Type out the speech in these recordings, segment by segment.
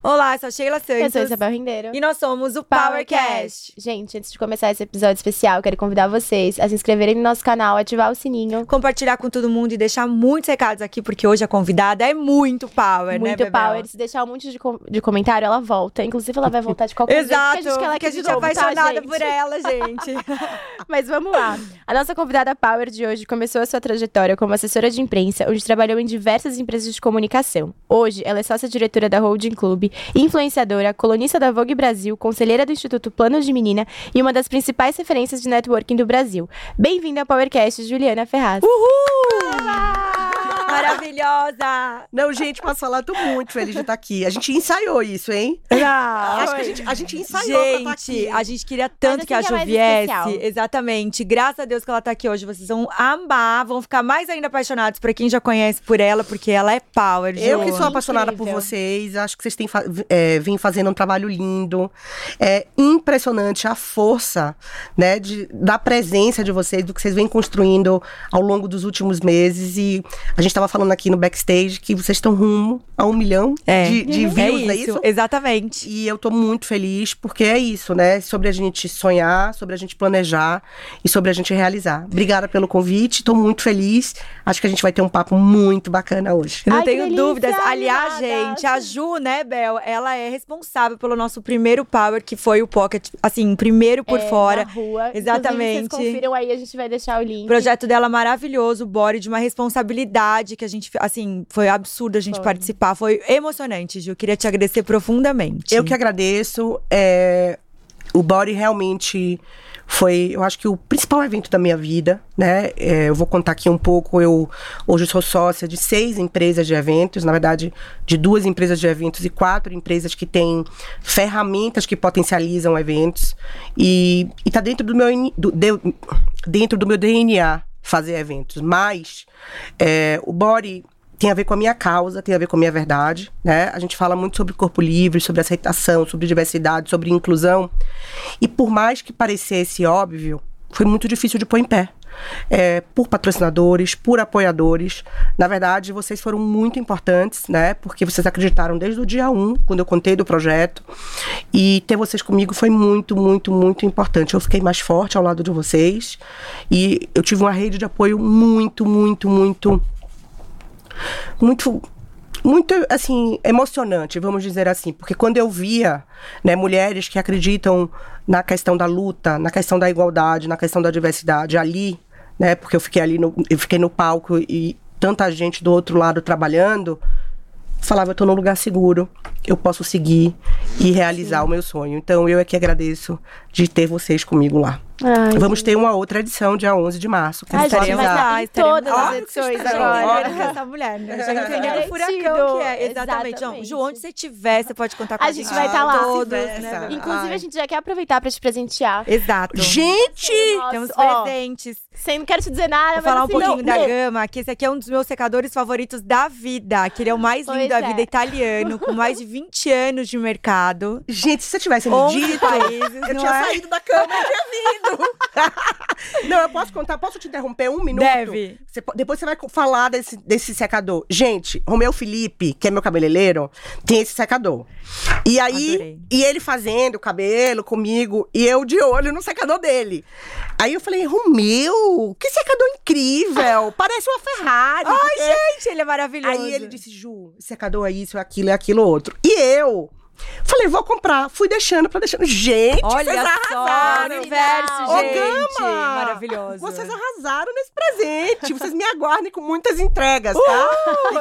Olá, eu sou a Sheila Santos. Eu sou Isabel Rendeiro. E nós somos o PowerCast. Gente, antes de começar esse episódio especial, quero convidar vocês a se inscreverem no nosso canal, ativar o sininho. Compartilhar com todo mundo e deixar muitos recados aqui, porque hoje a convidada é muito power, né, Muito power. Se deixar um monte de, com- de comentário, ela volta. Inclusive, ela vai voltar de qualquer Exato, jeito, porque a gente aqui a gente é tá, apaixonada gente? por ela, gente. Mas vamos lá. A nossa convidada Power de hoje começou a sua trajetória como assessora de imprensa, onde trabalhou em diversas empresas de comunicação. Hoje, ela é sócia-diretora da Holding Club, influenciadora, colunista da Vogue Brasil, conselheira do Instituto Planos de Menina e uma das principais referências de networking do Brasil. Bem-vinda ao PowerCast, Juliana Ferraz. Maravilhosa! Não, gente, posso falar, tô muito feliz de estar aqui. A gente ensaiou isso, hein? Não, Acho que a gente, a gente ensaiou pra estar Gente, aqui. a gente queria tanto assim que a que é Ju viesse. Exatamente. Graças a Deus que ela tá aqui hoje. Vocês vão amar, vão ficar mais ainda apaixonados pra quem já conhece por ela, porque ela é power, Ju. Eu que sou apaixonada por Incrível. vocês, acho que vocês têm fa é, vêm fazendo um trabalho lindo. É impressionante a força, né, de, da presença de vocês, do que vocês vêm construindo ao longo dos últimos meses. E a gente estava falando aqui no backstage que vocês estão rumo a um milhão É. de, de É views, isso, não é isso? exatamente. E eu tô muito feliz, porque é isso, né? Sobre a gente sonhar, sobre a gente planejar e sobre a gente realizar. Obrigada pelo convite, tô muito feliz. Acho que a gente vai ter um papo muito bacana hoje. Não Ai, que tenho delícia, dúvidas. Aliás, animada. gente, a Ju, né, Bel, ela é responsável pelo nosso primeiro Power, que foi o Pocket, assim, primeiro por É, fora. Na rua. Exatamente. Inclusive, vocês confiram aí, a gente vai deixar o link. O projeto dela maravilhoso, o Body, de uma responsabilidade que a gente, assim, foi absurdo a gente Foi. participar. Foi emocionante, Ju. Queria te agradecer profundamente. Eu que agradeço. é, o Body realmente foi, eu acho que o principal evento da minha vida, né? É, eu vou contar aqui um pouco. Eu hoje sou sócia de seis empresas de eventos, na verdade, de duas empresas de eventos e quatro empresas que têm ferramentas que potencializam eventos. E, e tá dentro do meu do- de- dentro do meu DNA fazer eventos. Mas é, o Body tem a ver com a minha causa, tem a ver com a minha verdade, né? A gente fala muito sobre corpo livre, sobre aceitação, sobre diversidade, sobre inclusão. E por mais que parecesse óbvio, foi muito difícil de pôr em pé. É, por patrocinadores, por apoiadores. Na verdade, vocês foram muito importantes, né? Porque vocês acreditaram desde o dia 1, quando eu contei do projeto. E ter vocês comigo foi muito, muito, muito importante. Eu fiquei mais forte ao lado de vocês. E eu tive uma rede de apoio muito, muito, muito muito muito assim emocionante, vamos dizer assim, porque quando eu via, né, mulheres que acreditam na questão da luta, na questão da igualdade, na questão da diversidade ali, né, porque eu fiquei ali no, eu fiquei no palco e tanta gente do outro lado trabalhando, falava eu tô num lugar seguro, eu posso seguir e realizar o meu sonho. Então eu é que agradeço de ter vocês comigo lá. Ai, Vamos ter uma outra edição dia 11 de março. que Ai, gente, vai estar em todas lá. as edições agora. Com essa mulher, né? Já entendeu o Garantido. furacão que é. Exatamente. Não, Exatamente. Ju, onde você estiver, você pode contar com A a, gente vai estar lá. Todos, né? Inclusive, Ai. a gente já quer aproveitar pra te presentear. Exato. Gente! Nossa, Temos ó, presentes. Sem, não quero te dizer nada, Vou mas falar um assim, pouquinho não, da não. gama, que esse aqui é um dos meus secadores favoritos da vida, que ele é o mais Pois lindo da é. vida italiano, com mais de 20 anos de mercado. Gente, se você tivesse me 11 dito, países, eu não tinha é? saído da cama e tinha vindo. não, eu posso contar? Posso te interromper um minuto? Deve. Você po- depois você vai falar desse, desse secador. Gente, Romeu Felipe, que é meu cabeleireiro, tem esse secador. E aí, Adorei. e ele fazendo o cabelo comigo, e eu de olho no secador dele. Aí eu falei, Romeu, que secador incrível! Parece uma Ferrari. Ai, porque- gente, ele é maravilhoso. Aí ele disse, Ju, secador é isso, é aquilo, é aquilo outro. E eu falei, vou comprar. Fui deixando pra deixando. Gente, Olha vocês só, arrasaram. universo, Ô, gente. Gama! Maravilhoso. Vocês arrasaram nesse presente. Vocês me aguardem com muitas entregas, tá?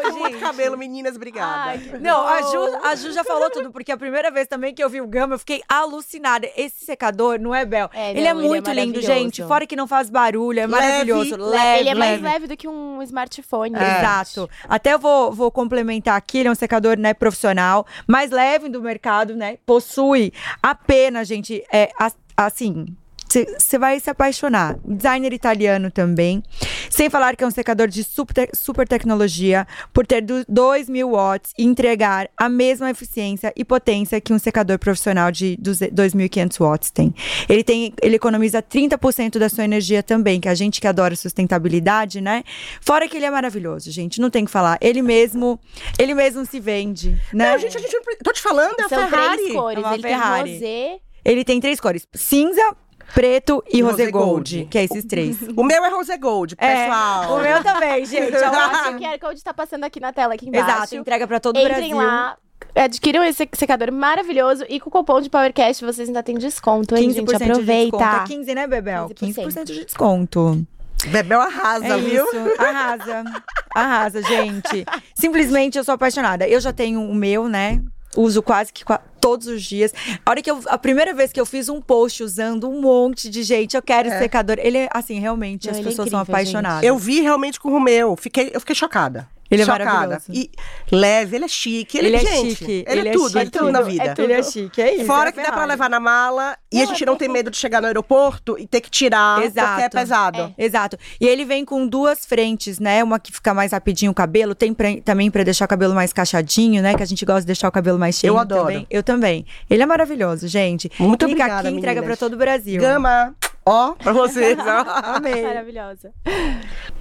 com muito gente. cabelo, meninas, obrigada. Ai, Não, a. Ju, a Ju já falou tudo, porque a primeira vez também que eu vi o Gama, eu fiquei alucinada. Esse secador, não é, Bel? É, ele não, é ele é muito lindo, maravilhoso. gente. Fora que não faz barulho, é Leve, maravilhoso. le- Leve, Ele é mais leve. leve do que um smartphone. É. Exato. Até eu vou, vou complementar aqui, ele é um secador né, profissional, mais leve do mercado, né? Possui apenas, gente, é, as- assim, você vai se apaixonar. Designer italiano também. Sem falar que é um secador de super, super tecnologia, por ter 2 mil watts e entregar a mesma eficiência e potência que um secador profissional de 2.500 watts tem. Ele tem, ele economiza 30% da sua energia também, que a gente que adora sustentabilidade, né? Fora que ele é maravilhoso, gente, não tem que falar. Ele mesmo, ele mesmo se vende, né? Não, gente, a gente não, tô te falando, é a São Ferrari. três cores. É uma ele Ferrari. tem rosé. Ele tem três cores: cinza, preto e, E rosé rosé gold, gold. que é esses três. O meu é Rose Gold, pessoal. É, o meu também, gente. Então, ó. o QR Code tá passando aqui na tela, aqui embaixo. Exato, entrega pra todo o Entrem Brasil. lá, adquiram esse secador maravilhoso e com o cupom de PowerCast vocês ainda têm desconto, hein, 15% gente? de desconto. Aproveita. É 15, né, Bebel? 15%. 15% de desconto. Bebel arrasa, É viu? isso. Arrasa. Arrasa, gente. Simplesmente eu sou apaixonada. Eu já tenho o meu, né? Uso quase que todos os dias. A hora que eu. A primeira vez que eu fiz um post usando um monte de gente, eu quero esse secador. Ele é assim, realmente, Não, as é pessoas são incrível, gente. apaixonadas. Eu vi realmente com o meu. Fiquei, eu fiquei chocada. Ele é chocada. maravilhoso. E leve, ele é chique. Ele, Ele é gente, chique, Ele, ele é é tudo, é chique. tudo na Tudo, vida. é tudo. Ele é chique, é isso. Fora é que dá pra levar na mala e a Não, gente é não tem medo de chegar no aeroporto e ter que tirar porque é Exato. pesado. É. Exato. E ele vem com duas frentes, né? Uma que fica mais rapidinho o cabelo, tem pra- também pra deixar o cabelo mais cachadinho, né? Que a gente gosta de deixar o cabelo mais cheio Eu adoro. também. Eu também. Ele é maravilhoso, gente. Muito Clica obrigada, aqui, entrega pra todo o Brasil. Gama, ó, pra vocês. ó. Amei. Maravilhosa.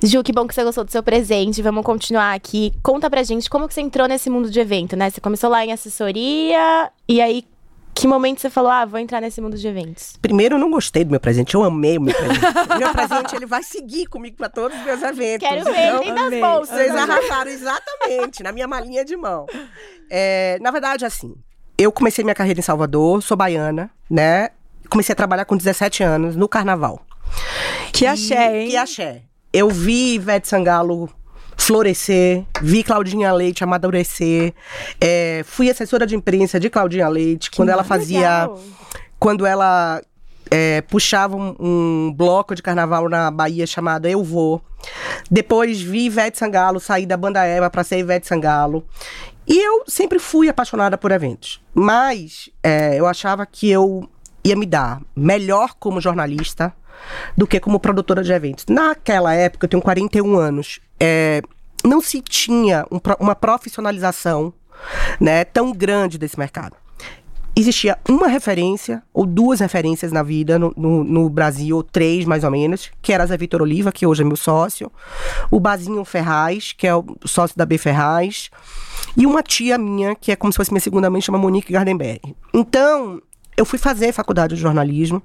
Ju, que bom que você gostou do seu presente. Vamos continuar aqui. Conta pra gente como que você entrou nesse mundo de evento, né? Você começou lá em assessoria e aí que momento você falou: "Ah, vou entrar nesse mundo de eventos"? Primeiro, eu não gostei do meu presente. Eu amei o meu presente. o meu presente, ele vai seguir comigo pra todos os meus eventos. Quero ver Então, das bolsas. Vocês arrasaram exatamente na minha malinha de mão. É, na verdade, assim, eu comecei minha carreira em Salvador, sou baiana, né? Comecei a trabalhar com 17 anos no carnaval. Que axé, hein? Que axé. Eu vi Ivete Sangalo florescer, vi Claudinha Leite amadurecer, é, fui assessora de imprensa de Claudinha Leite, quando ela fazia Legal. quando ela é, puxava um, um bloco de carnaval na Bahia chamado Eu Vou. Depois vi Ivete Sangalo sair da banda Eva para ser Ivete Sangalo. E eu sempre fui apaixonada por eventos. Mas é, eu achava que eu ia me dar melhor como jornalista do que como produtora de eventos. Naquela época, eu tenho 41 anos, é, não se tinha um uma profissionalização né, tão grande desse mercado existia uma referência, ou duas referências na vida no, no, no Brasil, ou três mais ou menos, que era Zé Vitor Oliva, que hoje é meu sócio, o Bazinho Ferraz, que é o sócio da B Ferraz, e uma tia minha, que é como se fosse minha segunda mãe, chama Monique Gardenberg. Então, eu fui fazer faculdade de jornalismo,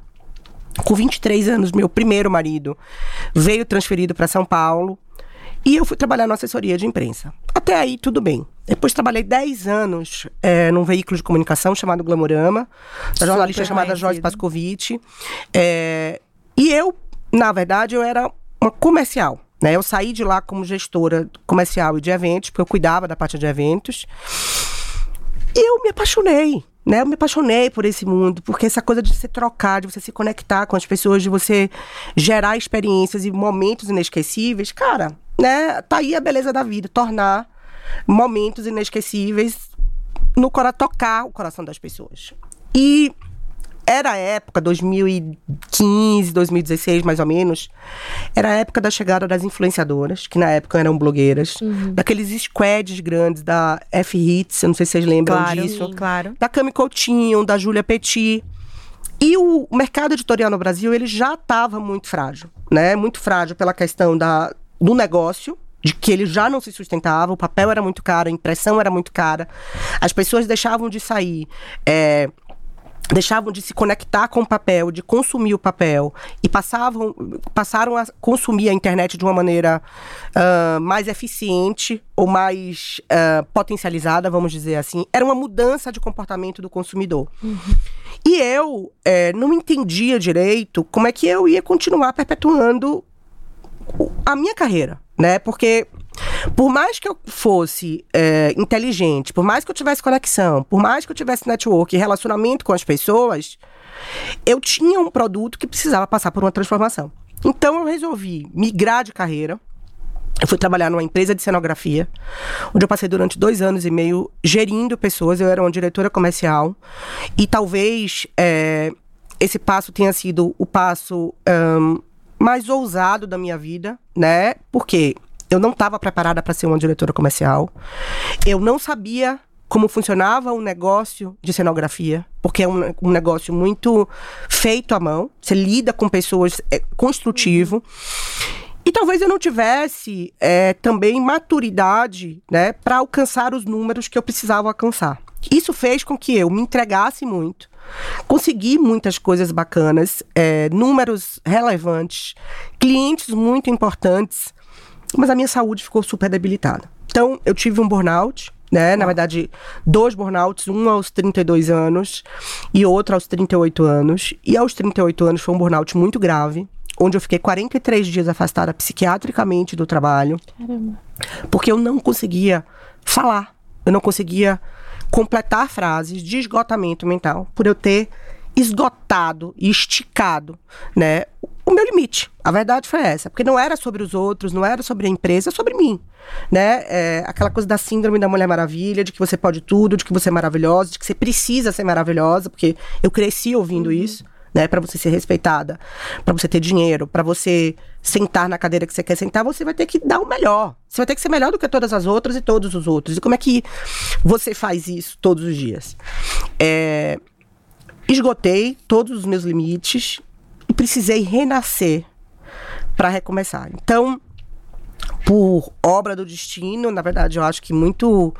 com 23 anos, meu primeiro marido veio transferido para São Paulo e eu fui trabalhar na assessoria de imprensa. Até aí, tudo bem. Depois trabalhei 10 anos é, num veículo de comunicação chamado Glamorama, da jornalista chamada. Joyce Pascovitch. É, e eu, na verdade, eu era uma comercial. Né? Eu saí de lá como gestora comercial e de eventos, porque eu cuidava da parte de eventos. E eu me apaixonei, né? Eu me apaixonei por esse mundo, porque essa coisa de se trocar, de você se conectar com as pessoas, de você gerar experiências e momentos inesquecíveis, cara, né? Tá aí a beleza da vida, tornar momentos inesquecíveis no cora tocar o coração das pessoas. E era a época, 2015, 2016, mais ou menos, era a época da chegada das influenciadoras, que na época eram blogueiras, daqueles squads grandes da F-Hits, eu não sei se vocês lembram Claro, disso. claro. Da Cami Coutinho, da Júlia Petit. E o mercado editorial no Brasil, ele já estava muito frágil, né? Muito frágil pela questão da, do negócio, de que ele já não se sustentava, o papel era muito caro, a impressão era muito cara, as pessoas deixavam de sair, é, deixavam de se conectar com o papel, de consumir o papel e passavam, passaram a consumir a internet de uma maneira ah, mais eficiente ou mais ah, potencializada, vamos dizer assim. Era uma mudança de comportamento do consumidor. E eu eh, não entendia direito como é que eu ia continuar perpetuando a minha carreira, né? Porque por mais que eu fosse é, inteligente, por mais que eu tivesse conexão, por mais que eu tivesse network e relacionamento com as pessoas, eu tinha um produto que precisava passar por uma transformação. Então eu resolvi migrar de carreira. Eu fui trabalhar numa empresa de cenografia, onde eu passei durante dois anos e meio gerindo pessoas. Eu era uma diretora comercial e talvez é, esse passo tenha sido o passo um, mais ousado da minha vida, né? Porque eu não estava preparada para ser uma diretora comercial. Eu não sabia como funcionava um negócio de cenografia, porque é um, um negócio muito feito à mão. Você lida com pessoas, é construtivo. E talvez eu não tivesse é, também maturidade né, para alcançar os números que eu precisava alcançar. Isso fez com que eu me entregasse muito, consegui muitas coisas bacanas, é, números relevantes, clientes muito importantes, mas a minha saúde ficou super debilitada. Então, eu tive um burnout, né? Na verdade, dois burnouts, um aos 32 anos e outro aos 38 anos. E aos 38 anos foi um burnout muito grave, onde eu fiquei 43 dias afastada psiquiatricamente do trabalho. Caramba. Porque eu não conseguia falar, eu não conseguia completar frases de esgotamento mental por eu ter esgotado e esticado, né, o meu limite. A verdade foi essa, porque não era sobre os outros, não era sobre a empresa, é sobre mim, né? É aquela coisa da síndrome da Mulher Maravilha, de que você pode tudo, de que você é maravilhosa, de que você precisa ser maravilhosa, porque eu cresci ouvindo uhum. isso, né? Para você ser respeitada, para você ter dinheiro, para você sentar na cadeira que você quer sentar, você vai ter que dar o melhor. Você vai ter que ser melhor do que todas as outras e todos os outros. E como é que você faz isso todos os dias? É, esgotei todos os meus limites e precisei renascer para recomeçar. Então, por obra do destino, na verdade, eu acho que muito,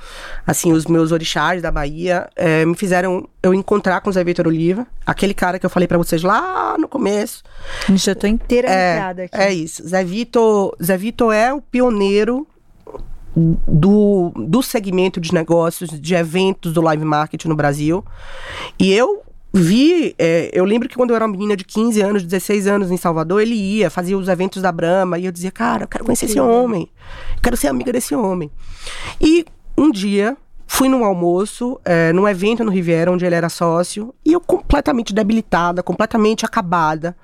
assim, os meus orixás da Bahia é, me fizeram eu encontrar com o Zé Vitor Oliva, aquele cara que eu falei para vocês lá no começo. Já tô inteira é, aqui. É isso. Zé Vitor, Zé Vitor é o pioneiro do, do segmento de negócios, de eventos do live marketing no Brasil. E eu vi, é, eu lembro que quando eu era uma menina de 15 anos, 16 anos em Salvador, ele ia, fazia os eventos da Brahma, e eu dizia, cara, eu quero conhecer esse homem, eu quero ser amiga desse homem. E um dia, fui num almoço, é, num evento no Riviera, onde ele era sócio, e eu completamente debilitada, completamente acabada.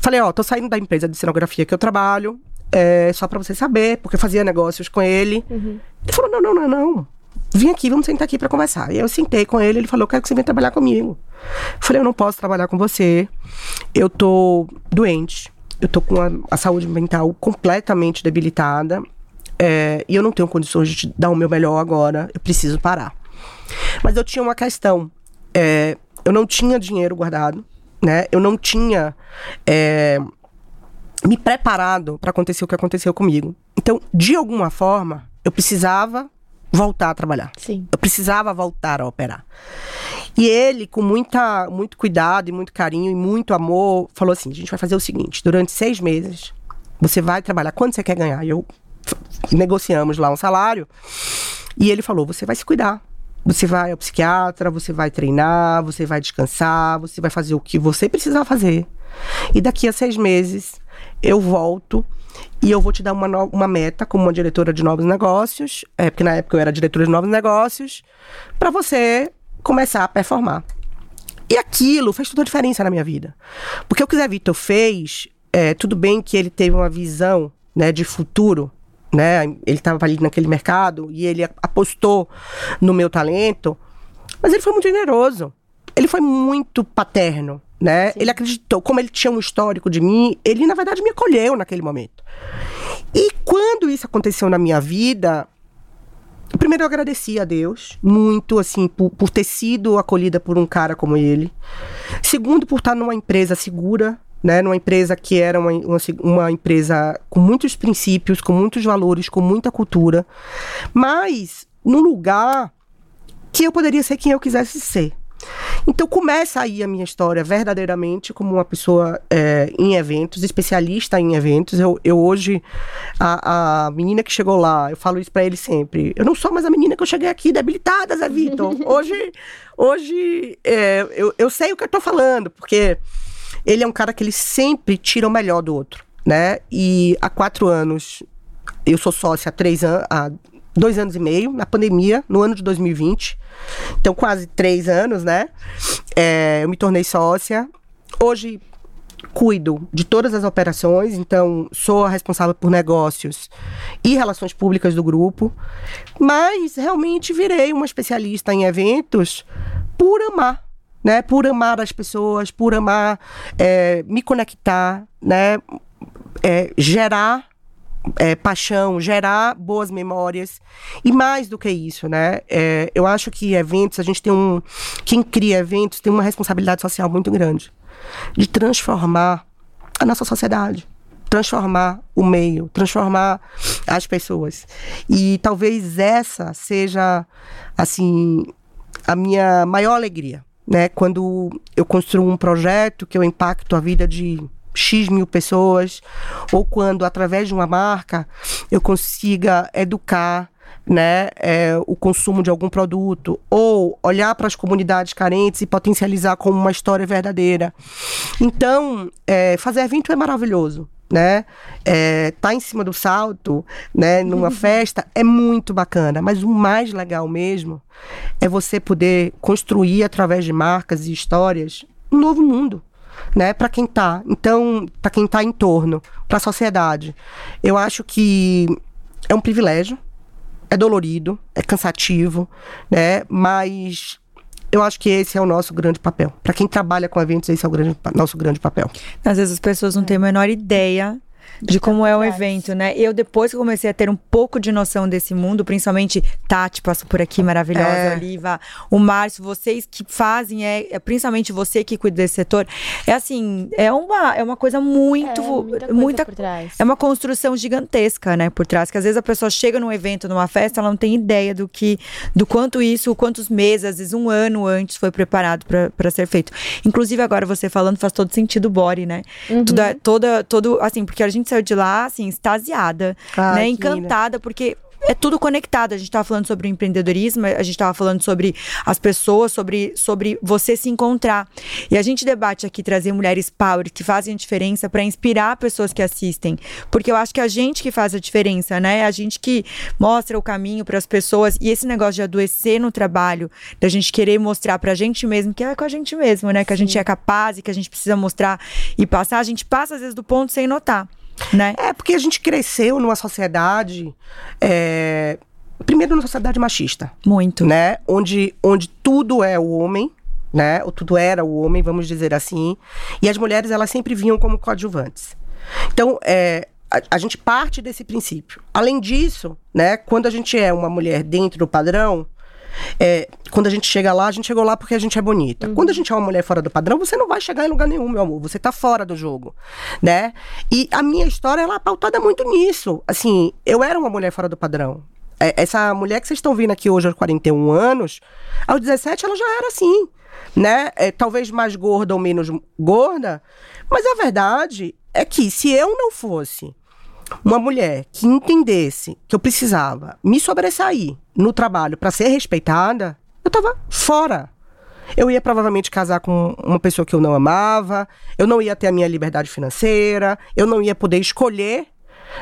Falei, ó, tô saindo da empresa de cenografia que eu trabalho, é, só para você saber, porque eu fazia negócios com ele. Uhum. Ele falou, não, não, não, não vim aqui, vamos sentar aqui para conversar. E eu sentei com ele, ele falou, eu quero que você venha trabalhar comigo. Falei, eu não posso trabalhar com você, eu tô doente, eu tô com a, a saúde mental completamente debilitada, é, e eu não tenho condições de te dar o meu melhor agora, eu preciso parar. Mas eu tinha uma questão, é, eu não tinha dinheiro guardado, né? Eu não tinha é, me preparado para acontecer o que aconteceu comigo. Então, de alguma forma, eu precisava voltar a trabalhar. Sim. Eu precisava voltar a operar. E ele, com muita, muito cuidado e muito carinho e muito amor, falou assim: a gente vai fazer o seguinte: durante seis meses, você vai trabalhar. Quanto você quer ganhar? E eu negociamos lá um salário. E ele falou: você vai se cuidar. Você vai ao psiquiatra, você vai treinar, você vai descansar, você vai fazer o que você precisar fazer. E daqui a seis meses eu volto e eu vou te dar uma, no, uma meta como uma diretora de novos negócios, é, porque na época eu era diretora de novos negócios, para você começar a performar. E aquilo fez toda a diferença na minha vida. Porque o que o Zé Vitor fez, é, tudo bem que ele teve uma visão né, de futuro, né? Ele estava ali naquele mercado e ele apostou no meu talento, mas ele foi muito generoso. Ele foi muito paterno né? Sim. Ele acreditou, como ele tinha um histórico de mim, ele na verdade me acolheu naquele momento. E quando isso aconteceu na minha vida, primeiro eu agradeci a Deus muito, assim, por, por ter sido acolhida por um cara como ele. Segundo, por estar numa empresa segura, né? Numa empresa que era uma, uma, uma empresa com muitos princípios, com muitos valores, com muita cultura, mas num lugar que eu poderia ser quem eu quisesse ser. Então começa aí a minha história verdadeiramente como uma pessoa é, em eventos, especialista em eventos. Eu, eu hoje, a, a menina que chegou lá, eu falo isso para ele sempre. Eu não sou mais a menina que eu cheguei aqui debilitada, Zé Vitor. Hoje, hoje é, eu, eu sei o que eu tô falando, porque ele é um cara que ele sempre tira o melhor do outro, né? E há quatro anos, eu sou sócia há três anos, há dois anos e meio, na pandemia, no ano de 2020. Então, quase três anos, né? É, eu me tornei sócia. Hoje cuido de todas as operações, então sou a responsável por negócios e relações públicas do grupo, mas realmente virei uma especialista em eventos por amar né? Por amar as pessoas, por amar é, me conectar, né? É, gerar é, paixão, gerar boas memórias. E mais do que isso, né? É, eu acho que eventos, a gente tem um. Quem cria eventos tem uma responsabilidade social muito grande de transformar a nossa sociedade. Transformar o meio, transformar as pessoas. E talvez essa seja, assim, a minha maior alegria, né? Quando eu construo um projeto que eu impacto a vida de X mil pessoas, ou quando, através de uma marca, eu consiga educar né, é, o consumo de algum produto, ou olhar para as comunidades carentes e potencializar como uma história verdadeira. Então, é, fazer evento é maravilhoso. Né? É, tá em cima do salto, né? Numa festa é muito bacana, mas o mais legal mesmo é você poder construir através de marcas e histórias um novo mundo né, para quem tá. Então, para quem tá em torno, para a sociedade. Eu acho que é um privilégio, é dolorido, é cansativo, né, mas eu acho que esse é o nosso grande papel. Para quem trabalha com eventos, esse é o grande, nosso grande papel. Às vezes as pessoas não têm a menor ideia de como é o evento, né? Eu, depois que comecei a ter um pouco de noção desse mundo, principalmente Tati passou por aqui, maravilhosa, é. Oliva, o Márcio, vocês que fazem, é, é, principalmente você que cuida desse setor, é assim, é uma, é uma coisa muito. É, muita, muita. É uma construção gigantesca, né, por trás. Que às vezes a pessoa chega num evento, numa festa, ela não tem ideia do que, do quanto isso, quantos meses, às vezes um ano antes foi preparado para ser feito. Inclusive, agora você falando, faz todo sentido o body, né? Uhum. Toda, toda, todo, assim, porque a gente gente saiu de lá, assim, extasiada, Ai, né? Encantada, porque é tudo conectado. A gente estava falando sobre o empreendedorismo, a gente estava falando sobre as pessoas, sobre, sobre você se encontrar. E a gente debate aqui trazer mulheres power que fazem a diferença para inspirar pessoas que assistem. Porque eu acho que é a gente que faz a diferença, né? É a gente que mostra o caminho para as pessoas. E esse negócio de adoecer no trabalho, da gente querer mostrar para a gente mesmo que é com a gente mesmo, né? Que a gente é capaz e que a gente precisa mostrar e passar. A gente passa, às vezes, do ponto sem notar. Né? É, porque a gente cresceu numa sociedade. É, primeiro, numa sociedade machista. Muito. Né? Onde, onde tudo é o homem, né? Ou tudo era o homem, vamos dizer assim. E as mulheres, elas sempre vinham como coadjuvantes. Então, é, a, a, gente parte desse princípio. Além disso, né, quando a gente é uma mulher dentro do padrão, é, quando a gente chega lá, a gente chegou lá porque a gente é bonita. Uhum. Quando a gente é uma mulher fora do padrão, você não vai chegar em lugar nenhum, meu amor. Você tá fora do jogo, né? E a minha história, ela é pautada muito nisso. Assim, eu era uma mulher fora do padrão. É, essa mulher que vocês estão vendo aqui hoje aos 41 anos, aos 17 ela já era assim, né? É, talvez mais gorda ou menos gorda, mas a verdade é que se eu não fosse uma mulher que entendesse que eu precisava me sobressair no trabalho para ser respeitada, eu tava fora. Eu ia provavelmente casar com uma pessoa que eu não amava, eu não ia ter a minha liberdade financeira, eu não ia poder escolher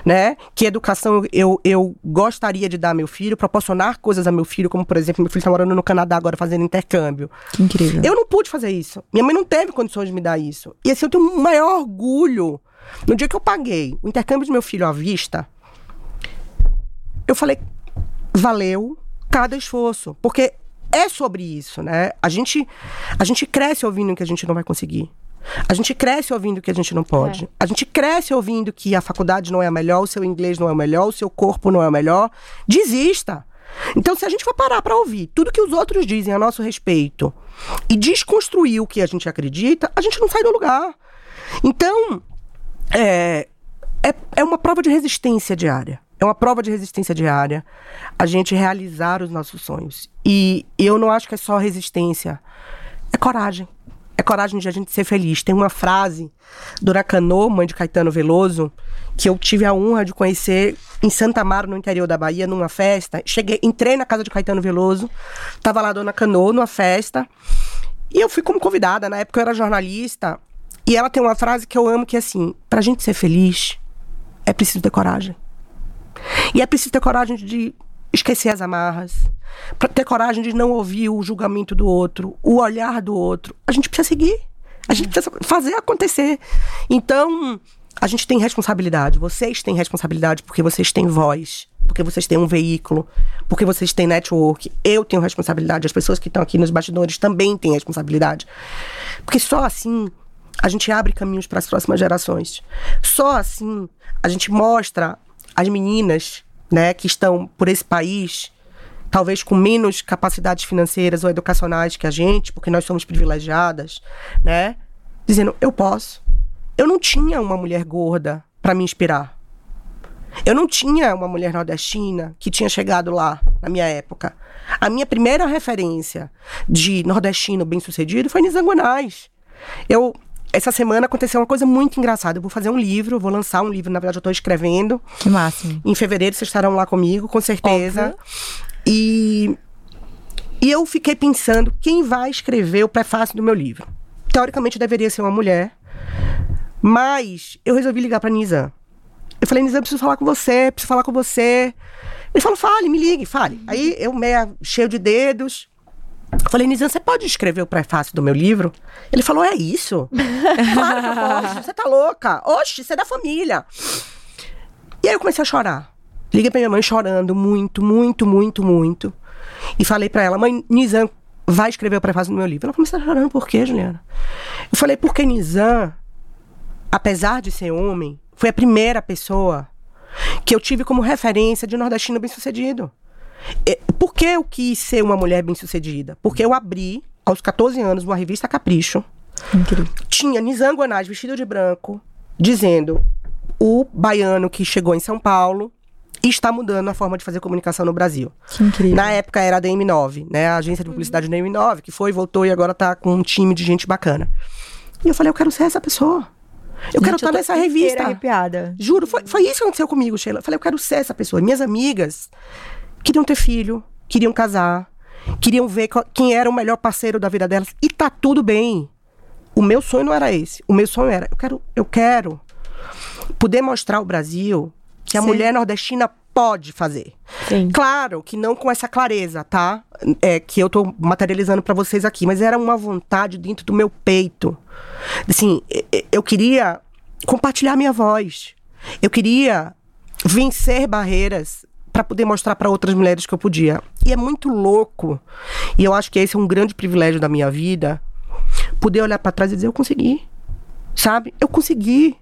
né? Que educação eu, eu gostaria de dar ao meu filho, proporcionar coisas a meu filho, como por exemplo, meu filho está morando no Canadá agora fazendo intercâmbio. Incrível. Eu não pude fazer isso. Minha mãe não teve condições de me dar isso. E assim, eu tenho um maior orgulho no dia que eu paguei o intercâmbio de meu filho à vista, eu falei, valeu cada esforço. Porque é sobre isso, né? A gente, a gente cresce ouvindo que a gente não vai conseguir. A gente cresce ouvindo que a gente não pode. É. A gente cresce ouvindo que a faculdade não é a melhor, o seu inglês não é o melhor, o seu corpo não é o melhor. Desista. Então, se a gente for parar para ouvir tudo que os outros dizem a nosso respeito e desconstruir o que a gente acredita, a gente não sai do lugar. Então, é, é, é uma prova de resistência diária. É uma prova de resistência diária a gente realizar os nossos sonhos. E eu não acho que é só resistência, é coragem. É coragem de a gente ser feliz. Tem uma frase do Huracanô, mãe de Caetano Veloso, que eu tive a honra de conhecer em Santa Amaro, no interior da Bahia, numa festa. Cheguei, entrei na casa de Caetano Veloso, tava lá a Dona Canô numa festa, e eu fui como convidada. Na época eu era jornalista, e ela tem uma frase que eu amo que é assim: pra gente ser feliz, é preciso ter coragem. E é preciso ter coragem de esquecer as amarras, para ter coragem de não ouvir o julgamento do outro, o olhar do outro. A gente precisa seguir. A gente precisa fazer acontecer. Então, a gente tem responsabilidade. Vocês têm responsabilidade porque vocês têm voz porque vocês têm um veículo, porque vocês têm network. Eu tenho responsabilidade, as pessoas que estão aqui nos bastidores também têm responsabilidade. Porque só assim a gente abre caminhos para as próximas gerações. Só assim a gente mostra as meninas, né, que estão por esse país, talvez com menos capacidades financeiras ou educacionais que a gente, porque nós somos privilegiadas, né, dizendo eu posso. Eu não tinha uma mulher gorda para me inspirar. Eu não tinha uma mulher nordestina que tinha chegado lá na minha época. A minha primeira referência de nordestino bem-sucedido foi Nizanguanais. Eu essa semana aconteceu uma coisa muito engraçada. Eu vou fazer um livro, vou lançar um livro, na verdade eu estou escrevendo. Que máximo. Em fevereiro vocês estarão lá comigo, com certeza. Óbvio. E e eu fiquei pensando quem vai escrever o prefácio do meu livro. Teoricamente deveria ser uma mulher, mas eu resolvi ligar para Nizam. Eu falei, Nizam, preciso falar com você, preciso falar com você. Ele falou, fale, me ligue, fale. Aí eu, meia cheio de dedos, falei, Nizam, você pode escrever o prefácio do meu livro? Ele falou, é isso? claro que eu posso, você tá louca. Oxe, você é da família. E aí eu comecei a chorar. Liguei pra minha mãe chorando muito, muito, muito, muito. E falei pra ela, mãe, Nizam vai escrever o prefácio do meu livro. Ela começou a chorando, por quê, Juliana? Eu falei, porque Nizam, apesar de ser homem, foi a primeira pessoa que eu tive como referência de nordestino bem-sucedido. E- Por que eu quis ser uma mulher bem-sucedida? Porque eu abri, aos 14 anos, uma revista Capricho. Incrível. Tinha Nizam Guanais vestido de branco, dizendo o baiano que chegou em São Paulo está mudando a forma de fazer comunicação no Brasil. Que incrível. Na época era a DM9, né? A agência de publicidade DM9, que foi, voltou e agora tá com um time de gente bacana. E eu falei, eu quero ser essa pessoa. Eu quero Gente, estar tô nessa revista. arrepiada. Juro, foi, foi isso que aconteceu comigo, Sheila. Eu falei, eu quero ser essa pessoa. Minhas amigas queriam ter filho, queriam casar, queriam ver quem era o melhor parceiro da vida delas. E tá tudo bem. O meu sonho não era esse. O meu sonho era, eu quero, eu quero poder mostrar ao Brasil que a Sim. mulher nordestina pode fazer. Sim. Claro que não com essa clareza, tá? É, que eu tô materializando pra vocês aqui, mas era uma vontade dentro do meu peito. Assim, eu queria compartilhar minha voz. Eu queria vencer barreiras pra poder mostrar pra outras mulheres que eu podia. E é muito louco. E eu acho que esse é um grande privilégio da minha vida, poder olhar pra trás e dizer eu consegui. Sabe? Eu consegui.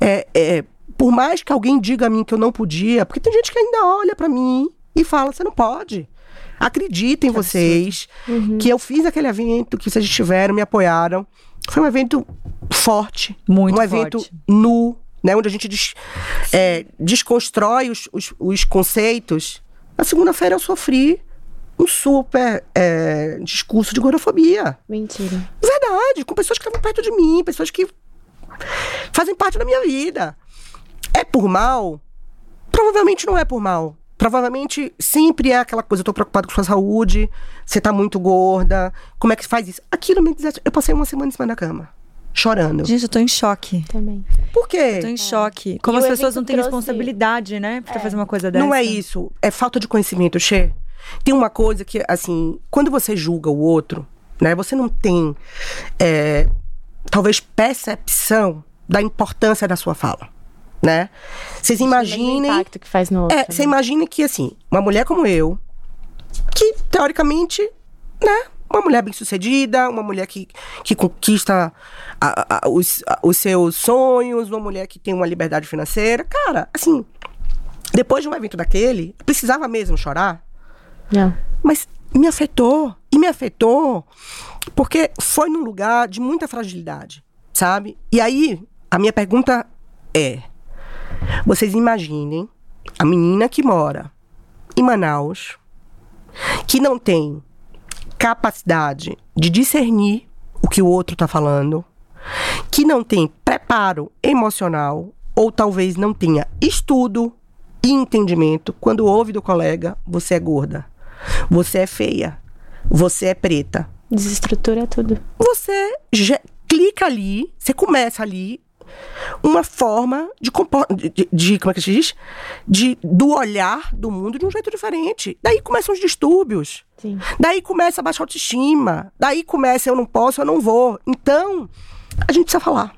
É, é, por mais que alguém diga a mim que eu não podia, porque tem gente que ainda olha pra mim e fala: você não pode. Acreditem vocês que eu fiz aquele evento, que vocês estiveram, me apoiaram. Foi um evento forte. Muito um evento forte. nu, né? Onde a gente des- é, desconstrói os, os, os conceitos. Na segunda-feira eu sofri um super é, discurso de gordofobia. Mentira. Verdade, com pessoas que estavam perto de mim, pessoas que fazem parte da minha vida. É por mal? Provavelmente não é por mal. Provavelmente sempre é aquela coisa, eu tô preocupado com sua saúde, você tá muito gorda, como é que faz isso? Aquilo me diz, eu passei uma semana em cima da cama, chorando. Gente, eu tô em choque. Também. Por quê? Tô em choque. Como E as o pessoas não têm trouxe- responsabilidade, né? Pra fazer uma coisa dessa. Não é isso. É falta de conhecimento, Xê. Tem uma coisa que, assim, quando você julga o outro, né? Você não tem, é, talvez, percepção da importância da sua fala, né? Vocês O imaginem... impacto que faz no outro. É, você né? imagina que, assim, uma mulher como eu, que, teoricamente, né? Uma mulher bem-sucedida, uma mulher que, que conquista a- a- os, a- os seus sonhos, uma mulher que tem uma liberdade financeira. Cara, assim, depois de um evento daquele, precisava mesmo chorar, Não. mas me afetou. E me afetou porque foi num lugar de muita fragilidade, sabe? E aí, a minha pergunta é: vocês imaginem a menina que mora em Manaus, que não tem capacidade de discernir o que o outro tá falando, que não tem preparo emocional, ou talvez não tenha estudo e entendimento quando ouve do colega: você é gorda, você é feia, você é preta. Desestrutura tudo. Você já clica ali, você começa ali uma forma de, de, de- como é que se diz? De, do olhar do mundo de um jeito diferente. Daí começam os distúrbios. Sim. Daí começa a baixa autoestima. Daí começa eu não posso, eu não vou. Então, a gente precisa falar.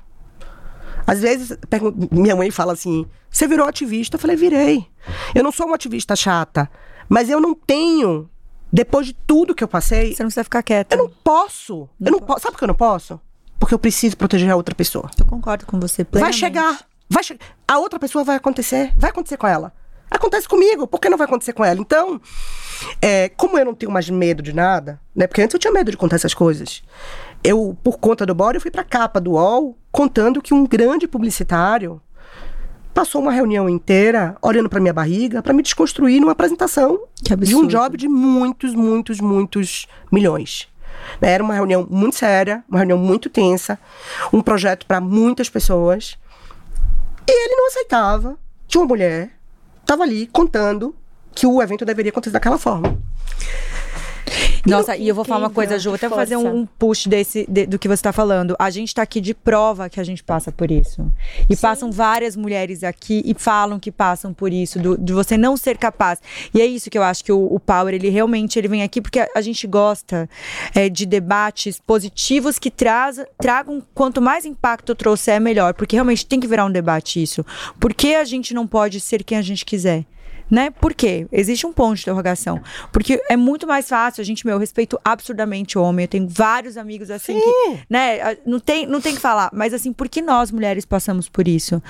Às vezes, minha mãe fala assim: você virou ativista? Eu falei: virei. Eu não sou uma ativista chata, mas eu não tenho, depois de tudo que eu passei, Você não precisa ficar quieta. eu não posso. eu não posso. Sabe por que eu não posso? Porque eu preciso proteger a outra pessoa. Eu concordo com você Vai plenamente. chegar. Vai che... A outra pessoa vai acontecer. Vai acontecer com ela. Acontece comigo. Por que não vai acontecer com ela? Então, é, como eu não tenho mais medo de nada, né? Porque antes eu tinha medo de contar essas coisas. Eu, por conta do Bora, eu fui pra capa do UOL contando que um grande publicitário passou uma reunião inteira olhando pra minha barriga pra me desconstruir numa apresentação de um job de muitos, muitos, muitos milhões. Né, Era uma reunião muito séria, uma reunião muito tensa, um projeto para muitas pessoas. E ele não aceitava que uma mulher estava ali contando que o evento deveria acontecer daquela forma. Nossa, e eu vou falar uma coisa, Ju, vou que até fazer força. um, um push desse, de- do que você tá falando. A gente tá aqui de prova que a gente passa por isso. E passam várias mulheres aqui e falam que passam por isso, do- de você não ser capaz. E é isso que eu acho que o, o Power, ele realmente ele vem aqui porque a, a gente gosta é, de debates positivos que traz, tragam quanto mais impacto trouxer, é melhor. Porque realmente tem que virar um debate isso. Por que a gente não pode ser quem a gente quiser? Né? Por quê? Existe um ponto de interrogação. Porque é muito mais fácil, a gente, meu, eu respeito absurdamente o homem. Eu tenho vários amigos assim que, né, não tem, não tem que falar, mas assim, por que nós mulheres passamos por isso?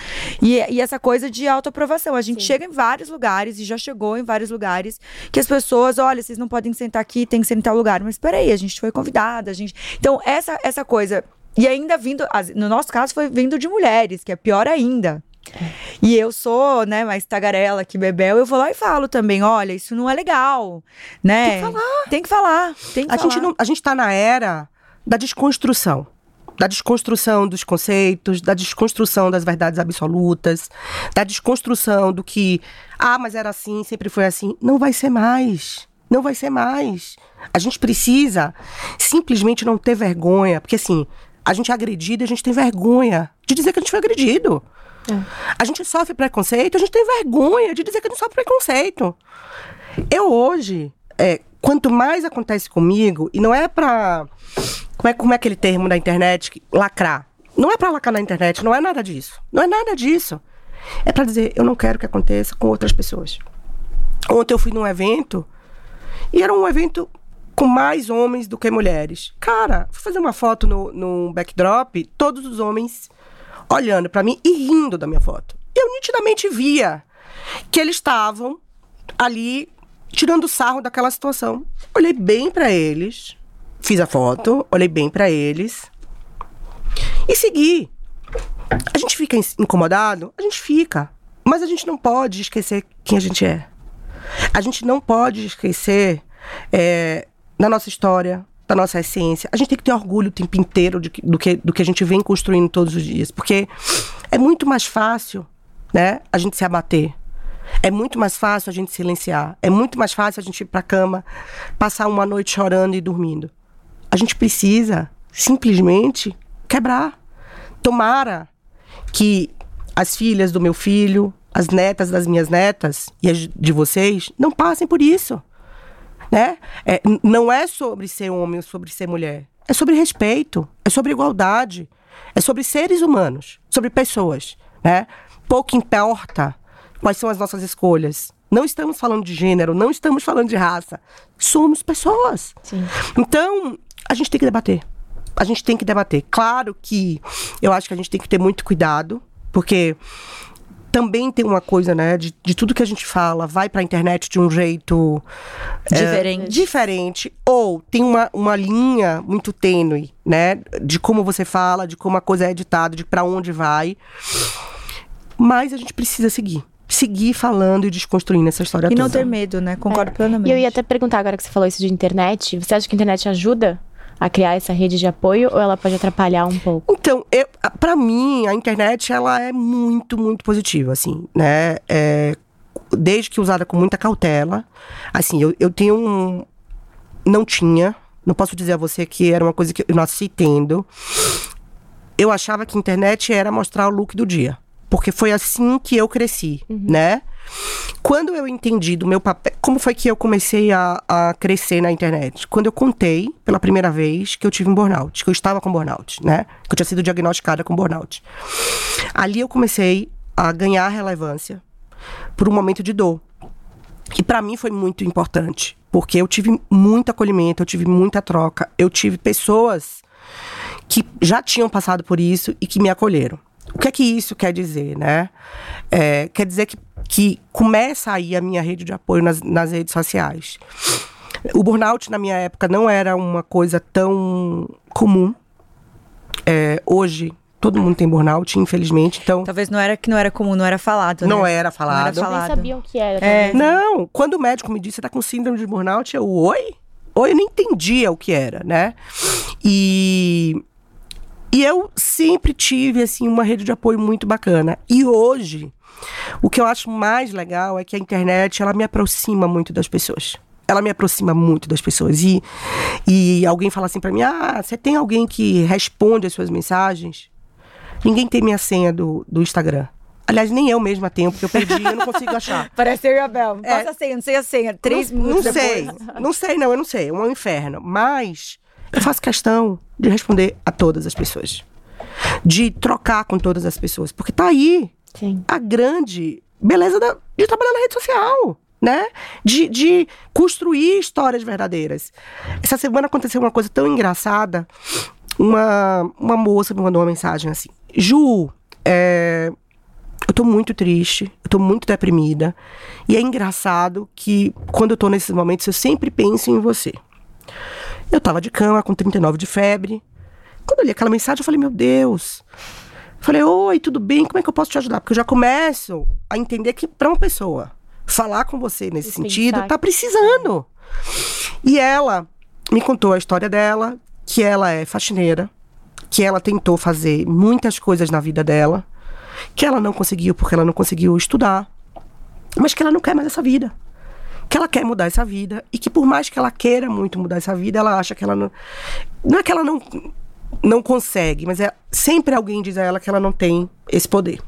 E, e essa coisa de autoaprovação. A gente chega em vários lugares e já chegou em vários lugares que as pessoas, olha, vocês não podem sentar aqui, tem que ser em tal lugar. Mas peraí, a gente foi convidada, a gente. Então, essa, essa coisa. E ainda vindo, no nosso caso, foi vindo de mulheres, que é pior ainda. E eu sou, né, mais tagarela que bebel, eu vou lá e falo também, olha, isso não é legal, né? Tem que falar. Tem que falar, tem que A falar. gente, não, a gente tá na era da desconstrução. Da desconstrução dos conceitos, da desconstrução das verdades absolutas, da desconstrução do que, ah, mas era assim, sempre foi assim. Não vai ser mais. Não vai ser mais. A gente precisa simplesmente não ter vergonha, porque assim, a gente é agredido e a gente tem vergonha de dizer que a gente foi agredido. A gente sofre preconceito, a gente tem vergonha de dizer que gente sofre preconceito. Eu hoje, é, quanto mais acontece comigo, e não é pra. Como é, como é aquele termo da internet? que- Lacrar. Não é pra lacrar na internet, não é nada disso. Não é nada disso. É pra dizer, eu não quero que aconteça com outras pessoas. Ontem eu fui num evento e era um evento com mais homens do que mulheres. Cara, fui fazer uma foto no, no backdrop, todos os homens olhando pra mim e rindo da minha foto. Eu nitidamente via que eles estavam ali tirando sarro daquela situação. Olhei bem pra eles, fiz a foto, olhei bem pra eles e segui. A gente fica in- incomodado? A gente fica. Mas a gente não pode esquecer quem a gente é. A gente não pode esquecer é, da nossa história, da nossa essência. A gente tem que ter orgulho o tempo inteiro de do, que, do que a gente vem construindo todos os dias. Porque é muito mais fácil né, a gente se abater. É muito mais fácil a gente silenciar. É muito mais fácil a gente ir pra cama, passar uma noite chorando e dormindo. A gente precisa simplesmente quebrar. Tomara que as filhas do meu filho, as netas das minhas netas e as de vocês não passem por isso. Né? É, não é sobre ser homem ou sobre ser mulher. É sobre respeito, é sobre igualdade, é sobre seres humanos, sobre pessoas. Né? Pouco importa quais são as nossas escolhas. Não estamos falando de gênero, não estamos falando de raça. Somos pessoas. Sim. Então, a gente tem que debater. A gente tem que debater. Claro que eu acho que a gente tem que ter muito cuidado, porque também tem uma coisa, né, de, de tudo que a gente fala, vai pra internet de um jeito é, Diferente. diferente, ou tem uma, uma linha muito tênue, né, de como você fala, de como a coisa é editada, de pra onde vai. Mas a gente precisa seguir. Seguir falando e desconstruindo essa história E não toda. ter medo, né? Concordo É. plenamente. E eu ia até perguntar agora que você falou isso de internet. Você acha que a internet ajuda a criar essa rede de apoio ou ela pode atrapalhar um pouco? Então, para mim, a internet ela é muito, muito positiva, assim, né? É, desde que usada com muita cautela. Assim, eu, eu tenho um. Não tinha. Não posso dizer a você que era uma coisa que eu nasci tendo. Eu achava que a internet era mostrar o look do dia. Porque foi assim que eu cresci, né? Quando eu entendi do meu papel, como foi que eu comecei a, a crescer na internet? Quando eu contei pela primeira vez que eu tive um burnout, que eu estava com burnout, né? Que eu tinha sido diagnosticada com burnout. Ali eu comecei a ganhar relevância por um momento de dor. E para mim foi muito importante, porque eu tive muito acolhimento, eu tive muita troca, eu tive pessoas que já tinham passado por isso e que me acolheram. O que é que isso quer dizer, né? É, quer dizer que, que começa aí a minha rede de apoio nas, nas redes sociais. O burnout na minha época não era uma coisa tão comum. É, hoje todo mundo tem burnout, infelizmente. Então Talvez não era que não era comum, não era falado, né? não era falado. Não era Nem falado. sabiam o que era. É. Não, quando o médico me disse você tá com síndrome de burnout, eu, oi? Oi, eu nem entendia o que era, né? E e eu sempre tive assim uma rede de apoio muito bacana. E hoje, o que eu acho mais legal é que a internet, ela me aproxima muito das pessoas. Ela me aproxima muito das pessoas. E, e alguém fala assim pra mim: "Ah, você tem alguém que responde as suas mensagens?" Ninguém tem minha senha do, do Instagram. Aliás, nem eu mesma tenho, porque eu perdi, eu não consigo achar. Parece eu e a Bel. É. Passa a senha, não sei a senha. Três não, minutos não sei, depois. não sei, não, eu não sei. É um inferno. Mas eu faço questão de responder a todas as pessoas. De trocar com todas as pessoas. Porque tá aí Sim. a grande beleza da- de trabalhar na rede social. Né? De, de construir histórias verdadeiras. Essa semana aconteceu uma coisa tão engraçada. Uma, uma moça me mandou uma mensagem assim: Ju, é, eu tô muito triste, eu tô muito deprimida. E é engraçado que quando eu tô nesses momentos, eu sempre penso em você. Eu tava de cama com 39 de febre. Quando eu li aquela mensagem, eu falei, meu Deus. Falei, oi, tudo bem? Como é que eu posso te ajudar? Porque eu já começo a entender que pra uma pessoa falar com você nesse E sentido, pensar. tá precisando. E ela me contou a história dela, que ela é faxineira, que ela tentou fazer muitas coisas na vida dela, que ela não conseguiu porque ela não conseguiu estudar, mas que ela não quer mais essa vida. Que ela quer mudar essa vida e que por mais que ela queira muito mudar essa vida, ela acha que ela não. Não é que ela não, não consegue, mas é sempre alguém diz a ela que ela não tem esse poder.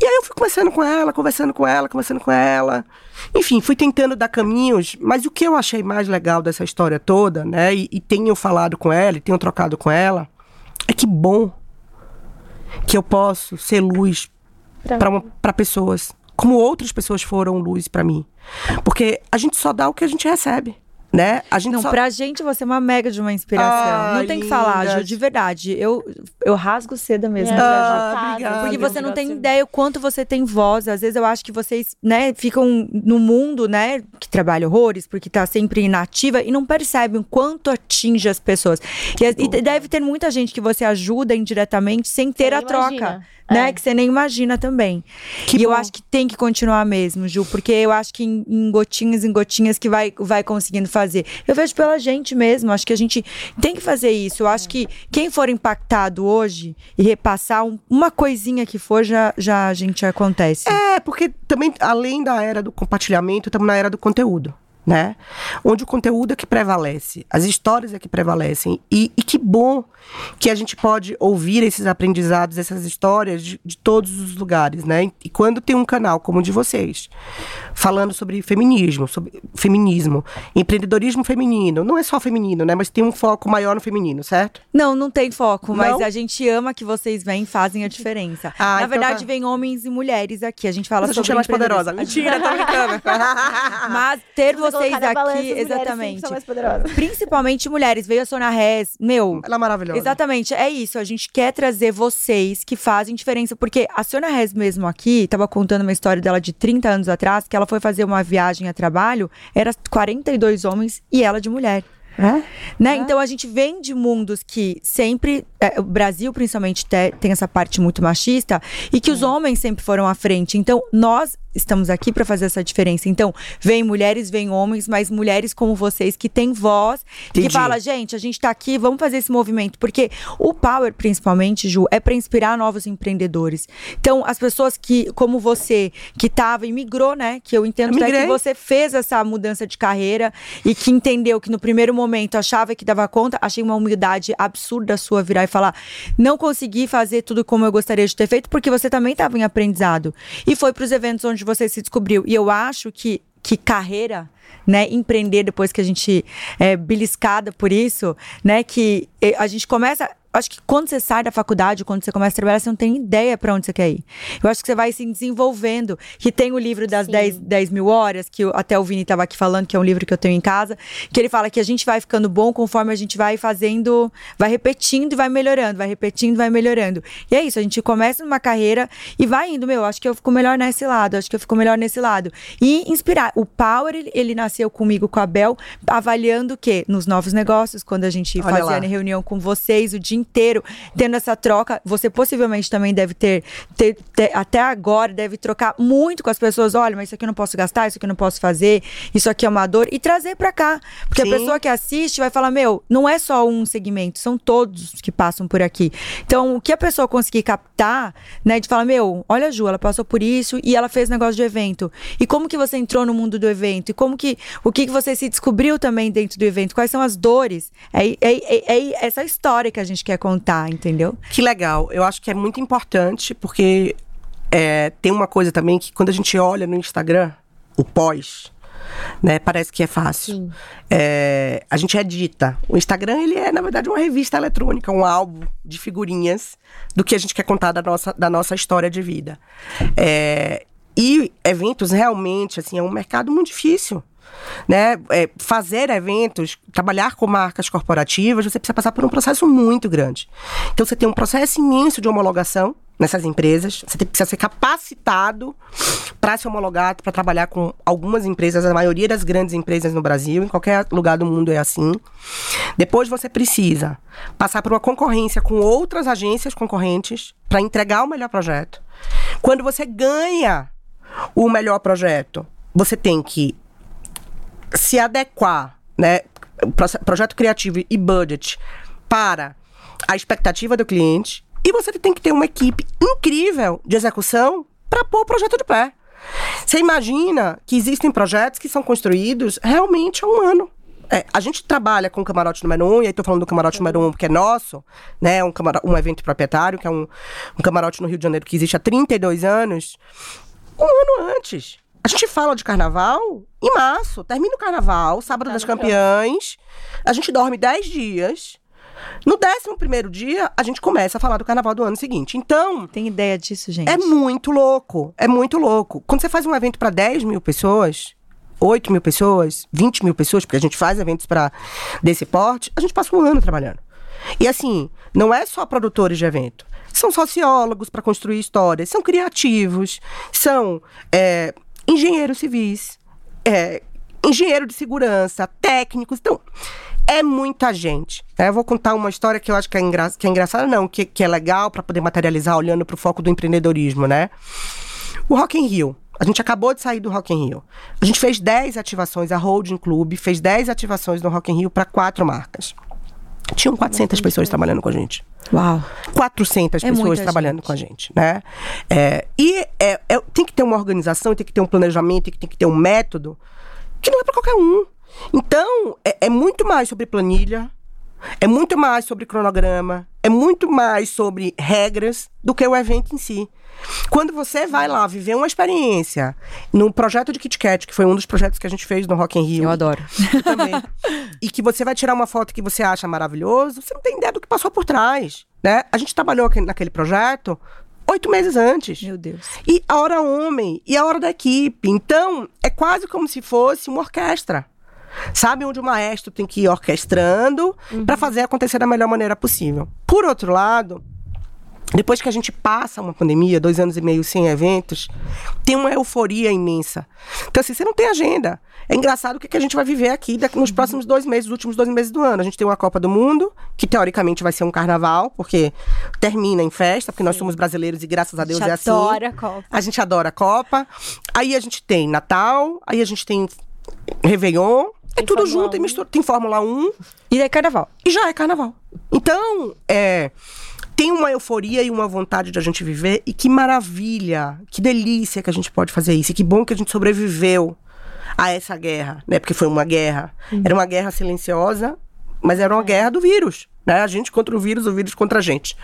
E aí eu fui conversando com ela, conversando com ela, conversando com ela. Enfim, fui tentando dar caminhos, mas o que eu achei mais legal dessa história toda, né? E, e tenho falado com ela, e tenho trocado com ela, é que bom que eu posso ser luz para pessoas, como outras pessoas foram luz para mim. Porque a gente só dá o que a gente recebe, né? A gente Não, só pra gente você é uma mega de uma inspiração. Ah, não tem que falar, Ju, de verdade. Eu, eu rasgo seda mesmo. É, pra Ah, Ju. obrigada. Porque você não tem ideia o quanto você tem voz. Às vezes eu acho que vocês, né, ficam no mundo, né, que trabalha horrores, porque tá sempre inativa e não percebem o quanto atinge as pessoas. E, e deve ter muita gente que você ajuda indiretamente sem ter nem a troca. Né, É. que você nem imagina também. Que e eu bom. acho que tem que continuar mesmo, Ju, porque eu acho que em, em gotinhas, em gotinhas que vai, vai conseguindo fazer. Eu vejo pela gente mesmo, acho que a gente tem que fazer isso. Eu acho que quem for impactado hoje e repassar um- uma coisinha que for, já, já a gente acontece. É, porque também, além da era do compartilhamento, estamos na era do conteúdo, né? Onde o conteúdo é que prevalece, as histórias é que prevalecem. E, e que bom que a gente pode ouvir esses aprendizados, essas histórias de, de todos os lugares, né? E quando tem um canal como o de vocês, falando sobre feminismo, sobre feminismo, empreendedorismo feminino, não é só feminino, né? Mas tem um foco maior no feminino, certo? Não, não tem foco, mas Não? a gente ama que vocês vêm e fazem a diferença. Ah, Na então verdade, tá. vem homens e mulheres aqui. A gente fala Mas a gente é mais poderosa. Mentira, tô brincando. Mas ter você vocês aqui, as mulheres sempre exatamente. são mais poderosas. Principalmente mulheres. Veio a Sônia Rez, meu. Ela é maravilhosa. Exatamente, é isso. A gente quer trazer vocês que fazem diferença. Porque a Sônia Rez mesmo aqui, tava contando uma história dela de 30 anos atrás, que ela foi fazer uma viagem a trabalho, era 42 homens e ela de mulher. É? Né? Então a gente vem de mundos que sempre, é, o Brasil principalmente te- tem essa parte muito machista e que os homens sempre foram à frente. Então nós estamos aqui para fazer essa diferença. Então vem mulheres, vem homens, mas mulheres como vocês que têm voz, que Entendi. fala, gente, a gente tá aqui, vamos fazer esse movimento, porque o Power principalmente, Ju, é para inspirar novos empreendedores. Então as pessoas que, como você, que tava e migrou, né? Que eu entendo Eu que você fez essa mudança de carreira e que entendeu que no primeiro momento achava que dava conta, achei uma humildade absurda sua virar e falar: não consegui fazer tudo como eu gostaria de ter feito, porque você também estava em aprendizado. E foi para os eventos onde você se descobriu. E eu acho que, que carreira né, empreender depois que a gente é beliscada por isso, né, que eh, a gente começa acho que quando você sai da faculdade, quando você começa a trabalhar, você não tem ideia para onde você quer ir. Eu acho que você vai se desenvolvendo. Que tem o livro das 10, 10 mil horas, que eu, até o Vini estava aqui falando, que é um livro que eu tenho em casa, que ele fala que a gente vai ficando bom conforme a gente vai fazendo, vai repetindo e vai melhorando, vai repetindo e vai melhorando. E é isso, a gente começa numa carreira e vai indo, meu, acho que eu fico melhor nesse lado, acho que eu fico melhor nesse lado. E inspirar. O Power, ele, ele nasceu comigo, com a Bel, avaliando o quê? Nos novos negócios, quando a gente Olha fazia lá. reunião com vocês o dia inteiro, tendo essa troca. Você possivelmente também deve ter, ter, ter, até agora, deve trocar muito com as pessoas. Olha, mas isso aqui eu não posso gastar, isso aqui eu não posso fazer, isso aqui é uma dor. E trazer para cá. Porque Sim. a pessoa que assiste vai falar: meu, não é só um segmento, são todos que passam por aqui. Então, o que a pessoa conseguir captar, né, de falar: meu, olha a Ju, ela passou por isso e ela fez negócio de evento. E como que você entrou no mundo do evento? E como que, o que, que você se descobriu também dentro do evento? Quais são as dores? É, é, é, é essa história que a gente quer contar entendeu? Que legal. Eu acho que é muito importante, porque é, tem uma coisa também que quando a gente olha no Instagram, o pós, né? Parece que é fácil. É, a gente edita. O Instagram, ele é, na verdade, uma revista eletrônica, um álbum de figurinhas do que a gente quer contar da nossa, da nossa história de vida. É, e eventos, realmente, assim, é um mercado muito difícil né? É, fazer eventos, trabalhar com marcas corporativas, você precisa passar por um processo muito grande. Então você tem um processo imenso de homologação nessas empresas, você precisa ser capacitado para se homologar, para trabalhar com algumas empresas, a maioria das grandes empresas no Brasil, em qualquer lugar do mundo é assim. Depois você precisa passar por uma concorrência com outras agências concorrentes para entregar o melhor projeto. Quando você ganha o melhor projeto, você tem que se adequar, né, projeto criativo e budget para a expectativa do cliente e você tem que ter uma equipe incrível de execução para pôr o projeto de pé. Você imagina que existem projetos que são construídos realmente há um ano. É, a gente trabalha com o camarote número um, e aí tô falando do camarote número um porque é nosso, né? Um, um evento proprietário, que é um, um camarote no Rio de Janeiro que existe há 32 anos. Um ano antes. A gente fala de carnaval em março. Termina o carnaval, sábado tá das campeãs. A gente dorme 10 dias. No 11 primeiro dia, a gente começa a falar do carnaval do ano seguinte. Então. Tem ideia disso, gente? É muito louco. É muito louco. Quando você faz um evento para 10 mil pessoas, 8 mil pessoas, 20 mil pessoas, porque a gente faz eventos para desse porte, a gente passa um ano trabalhando. E assim, não é só produtores de evento. São sociólogos para construir histórias, são criativos, são é, engenheiros civis, é, engenheiro de segurança, técnicos. Então, é muita gente. Né? Eu vou contar uma história que eu acho que é, engra que é engraçada, não, que, que é legal para poder materializar olhando para o foco do empreendedorismo, né? O Rock in Rio. A gente acabou de sair do Rock in Rio. A gente fez 10 ativações, a Holding Club fez 10 ativações no Rock in Rio para quatro marcas. Tinham 400 pessoas trabalhando com a gente. Uau! 400 é pessoas trabalhando gente. com a gente, né? É, e é, é, tem que ter uma organização, tem que ter um planejamento, tem que ter um método que não é para qualquer um. Então, é, é muito mais sobre planilha, é muito mais sobre cronograma, é muito mais sobre regras do que o evento em si. Quando você vai lá viver uma experiência no projeto de Kit Kat, que foi um dos projetos que a gente fez no Rock in Rio. Eu adoro. Eu também. e que você vai tirar uma foto que você acha maravilhoso, você não tem ideia do que passou por trás, né? A gente trabalhou naquele projeto oito meses antes. Meu Deus. E a hora homem, e a hora da equipe. Então, é quase como se fosse uma orquestra. Sabe onde o maestro tem que ir orquestrando uhum. para fazer acontecer da melhor maneira possível. Por outro lado, depois que a gente passa uma pandemia, dois anos e meio sem eventos, tem uma euforia imensa. Então, assim, você não tem agenda. É engraçado o que, a gente vai viver aqui nos próximos dois meses, os últimos dois meses do ano. A gente tem uma Copa do Mundo, que teoricamente vai ser um carnaval, porque termina em festa, porque nós somos brasileiros e graças a Deus a é assim. A gente adora a Copa. A gente adora a Copa. Aí a gente tem Natal, aí a gente tem Réveillon. É tudo Fórmula junto, e mistura. Tem Fórmula 1. E é carnaval. E já é carnaval. Então, é tem uma euforia e uma vontade de a gente viver. E que maravilha, que delícia que a gente pode fazer isso. E que bom que a gente sobreviveu a essa guerra, né? Porque foi uma guerra. Uhum. Era uma guerra silenciosa, mas era uma guerra do vírus. Né? A gente contra o vírus, o vírus contra a gente.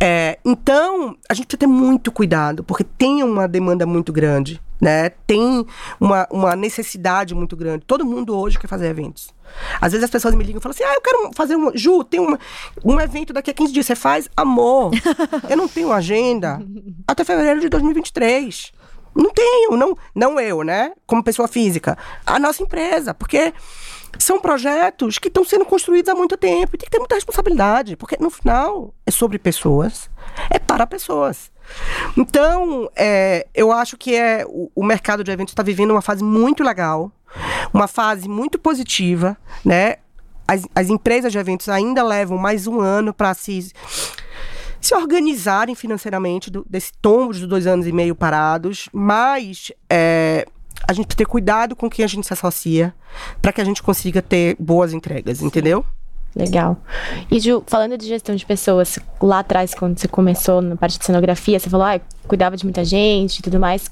É, então, a gente precisa ter muito cuidado, porque tem uma demanda muito grande. Né? Tem uma, uma necessidade muito grande. Todo mundo hoje quer fazer eventos. Às vezes as pessoas me ligam e falam assim: ah, eu quero fazer um. Ju, tem um, um evento daqui a 15 dias. Você faz? Amor, eu não tenho agenda até fevereiro de 2023. Não tenho, não, não eu, né? Como pessoa física. A nossa empresa. Porque são projetos que estão sendo construídos há muito tempo e tem que ter muita responsabilidade, porque no final é sobre pessoas, é para pessoas. Então, é, eu acho que é o, o mercado de eventos está vivendo uma fase muito legal, uma fase muito positiva, né? As, as empresas de eventos ainda levam mais um ano para se se organizarem financeiramente do, desse tombo de dois anos e meio parados, mas é, a gente ter cuidado com quem a gente se associa para que a gente consiga ter boas entregas, entendeu? Legal. E Ju, falando de gestão de pessoas, lá atrás, quando você começou na parte de cenografia, você falou, ah, cuidava de muita gente e tudo mais.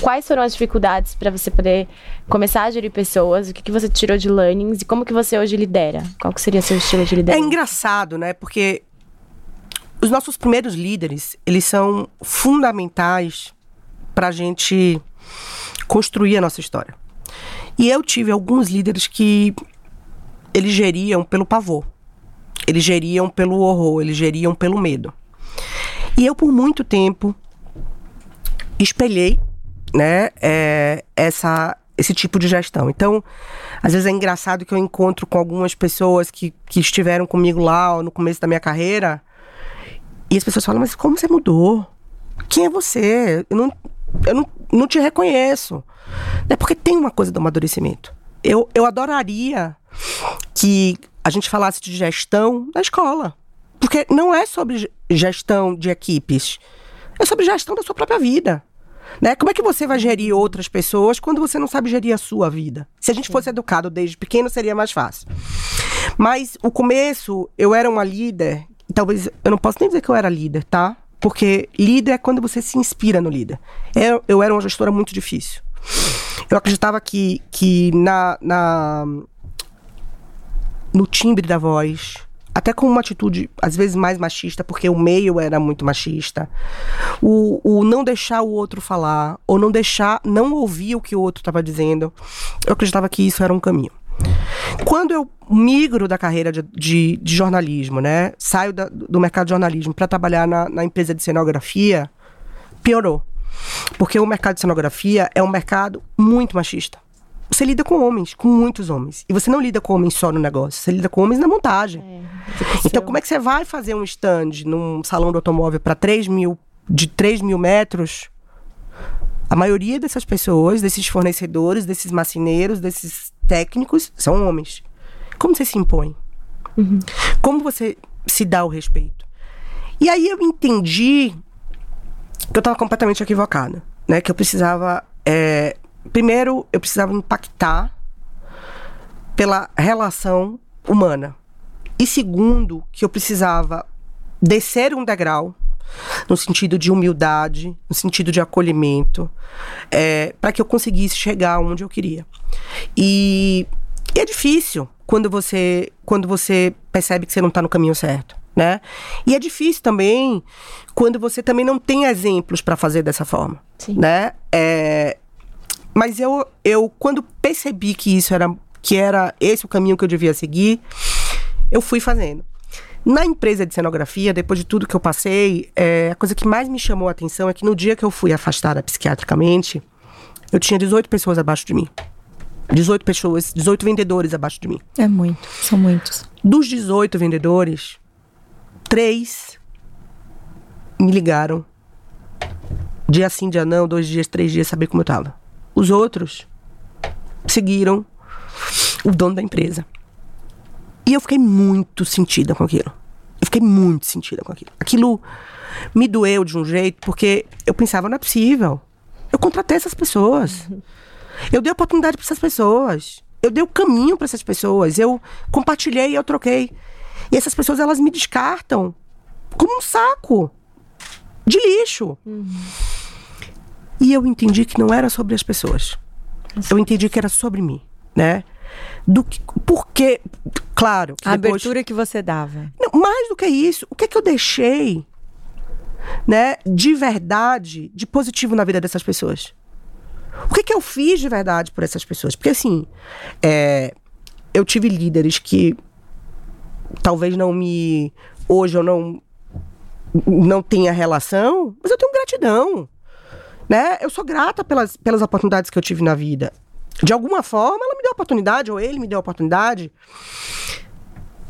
Quais foram as dificuldades para você poder começar a gerir pessoas? O que, que você tirou de learnings e como que você hoje lidera? Qual que seria seu estilo de É liderança? engraçado, né? Porque os nossos primeiros líderes, eles são fundamentais para a gente construir a nossa história. E eu tive alguns líderes que eles geriam pelo pavor. Eles geriam pelo horror, eles geriam pelo medo. E eu, por muito tempo, espelhei né, é, essa, esse tipo de gestão. Então, às vezes é engraçado que eu encontro com algumas pessoas que, que estiveram comigo lá no começo da minha carreira e as pessoas falam, mas como você mudou? Quem é você? Eu não, eu não, não te reconheço. É porque tem uma coisa do amadurecimento. Eu, eu adoraria que a gente falasse de gestão na escola. Porque não é sobre ge- gestão de equipes. É sobre gestão da sua própria vida. Né? Como é que você vai gerir outras pessoas quando você não sabe gerir a sua vida? Se a gente fosse educado desde pequeno, seria mais fácil. Mas o começo, eu era uma líder, talvez eu não posso nem dizer que eu era líder, tá? Porque líder é quando você se inspira no líder. Eu, eu era uma gestora muito difícil. Eu acreditava que, que na, na, no timbre da voz, até com uma atitude às vezes mais machista, porque o meio era muito machista, o, o não deixar o outro falar, ou não deixar, não ouvir o que o outro estava dizendo, eu acreditava que isso era um caminho. Quando eu migro da carreira de, de, de jornalismo, né? Saio da- do mercado de jornalismo para trabalhar na, na empresa de cenografia, piorou. Porque o mercado de cenografia é um mercado muito machista. Você lida com homens, com muitos homens. E você não lida com homens só no negócio, você lida com homens na montagem. Então, como é que você vai fazer um stand num salão do automóvel para 3 mil, de 3 mil metros? A maioria dessas pessoas, desses fornecedores, desses macineiros, desses técnicos, são homens. Como você se impõe? Como você se dá o respeito? E aí eu entendi que eu estava completamente equivocada, né? Que eu precisava, é, primeiro, eu precisava impactar pela relação humana. E segundo, que eu precisava descer um degrau no sentido de humildade, no sentido de acolhimento, é, para que eu conseguisse chegar onde eu queria. E, e é difícil quando você quando você percebe que você não está no caminho certo, né? E é difícil também quando você também não tem exemplos para fazer dessa forma, Sim. né? É, mas eu, eu quando percebi que isso era que era esse o caminho que eu devia seguir, eu fui fazendo. Na empresa de cenografia, depois de tudo que eu passei, é, a coisa que mais me chamou a atenção é que no dia que eu fui afastada psiquiatricamente, eu tinha 18 pessoas abaixo de mim. 18 pessoas, 18 vendedores abaixo de mim. É muito, são muitos. Dos 18 vendedores, três me ligaram. Dia sim, dia não, dois dias, três dias, saber como eu tava. Os outros seguiram o dono da empresa. E eu fiquei muito sentida com aquilo. Eu fiquei muito sentida com aquilo. Aquilo me doeu de um jeito, porque eu pensava, não é possível. Eu contratei essas pessoas. Eu dei oportunidade para essas pessoas. Eu dei o caminho para essas pessoas. Eu compartilhei, eu troquei. E essas pessoas, elas me descartam como um saco de lixo. E eu entendi que não era sobre as pessoas. Eu entendi que era sobre mim, né? Do que, porque, claro, que A depois- abertura que você dava. não, mais do que isso, o que é que eu deixei, né, de verdade, de positivo na vida dessas pessoas? O que, que eu fiz de verdade por essas pessoas? Porque assim, é, eu tive líderes que talvez não me. Hoje eu não. Não tenha relação, mas eu tenho gratidão. Né? Eu sou grata pelas, pelas oportunidades que eu tive na vida. De alguma forma, ela me deu a oportunidade, ou ele me deu a oportunidade.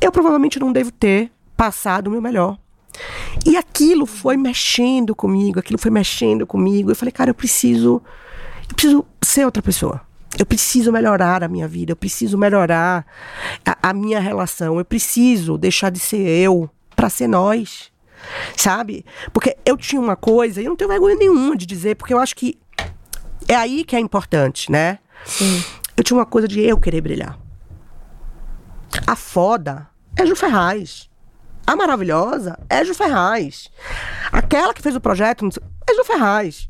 Eu provavelmente não devo ter passado o meu melhor. E aquilo foi mexendo comigo, aquilo foi mexendo comigo. Eu falei, cara, eu preciso, eu preciso ser outra pessoa. Eu preciso melhorar a minha vida, eu preciso melhorar a, a minha relação, eu preciso deixar de ser eu para ser nós. Sabe? Porque eu tinha uma coisa, e eu não tenho vergonha nenhuma de dizer, porque eu acho que é aí que é importante, né? Sim. Eu tinha uma coisa de eu querer brilhar. A foda é Ju Ferraz. A maravilhosa é Ju Ferraz. Aquela que fez o projeto é Ju Ferraz.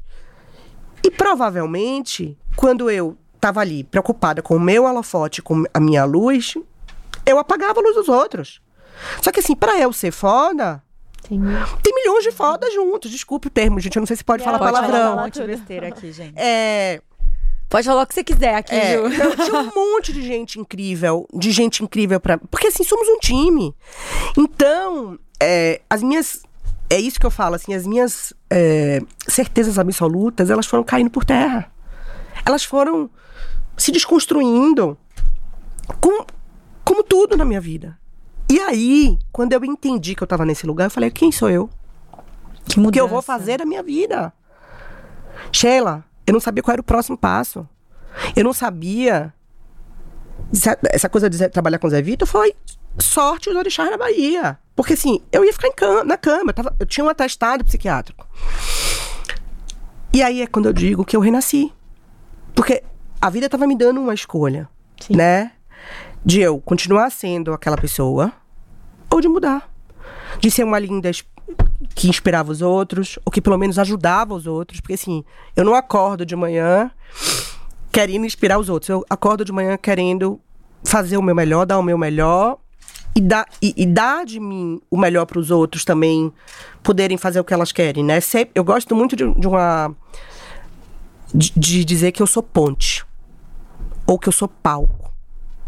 E provavelmente, quando eu estava ali preocupada com o meu holofote, com a minha luz, eu apagava a luz dos outros. Só que assim, para eu ser foda, Sim. tem milhões de fodas juntos. Desculpe o termo, gente. Eu não sei se pode Não, falar pode Pode falar palavrão. um falar monte de besteira aqui, gente. É, Pode falar o que você quiser aqui, É, Ju. então, tinha um monte de gente incrível, de gente incrível para, porque assim somos um time. Então, é, as minhas, é isso que eu falo, assim, as minhas é, certezas absolutas, elas foram caindo por terra. Elas foram se desconstruindo, com, como tudo na minha vida. E aí, quando eu entendi que eu tava nesse lugar, eu falei, quem sou eu? Que O que eu vou fazer da minha vida? Sheila, eu não sabia qual era o próximo passo. Eu não sabia. Essa- coisa de trabalhar com o Zé Vitor foi sorte os orixás na Bahia. Porque assim, eu ia ficar cama- na cama. Eu, tava- eu tinha um atestado psiquiátrico. E aí é quando eu digo que eu renasci. Porque a vida estava me dando uma escolha, Sim. né? De eu continuar sendo aquela pessoa ou de mudar. De ser uma linda que inspirava os outros, ou que pelo menos ajudava os outros. Porque assim, eu não acordo de manhã querendo inspirar os outros. Eu acordo de manhã querendo fazer o meu melhor, dar o meu melhor e dar, e, e dar de mim o melhor para os outros também poderem fazer o que elas querem, né? Sempre, eu gosto muito de, de uma. De, de dizer que eu sou ponte. Ou que eu sou palco.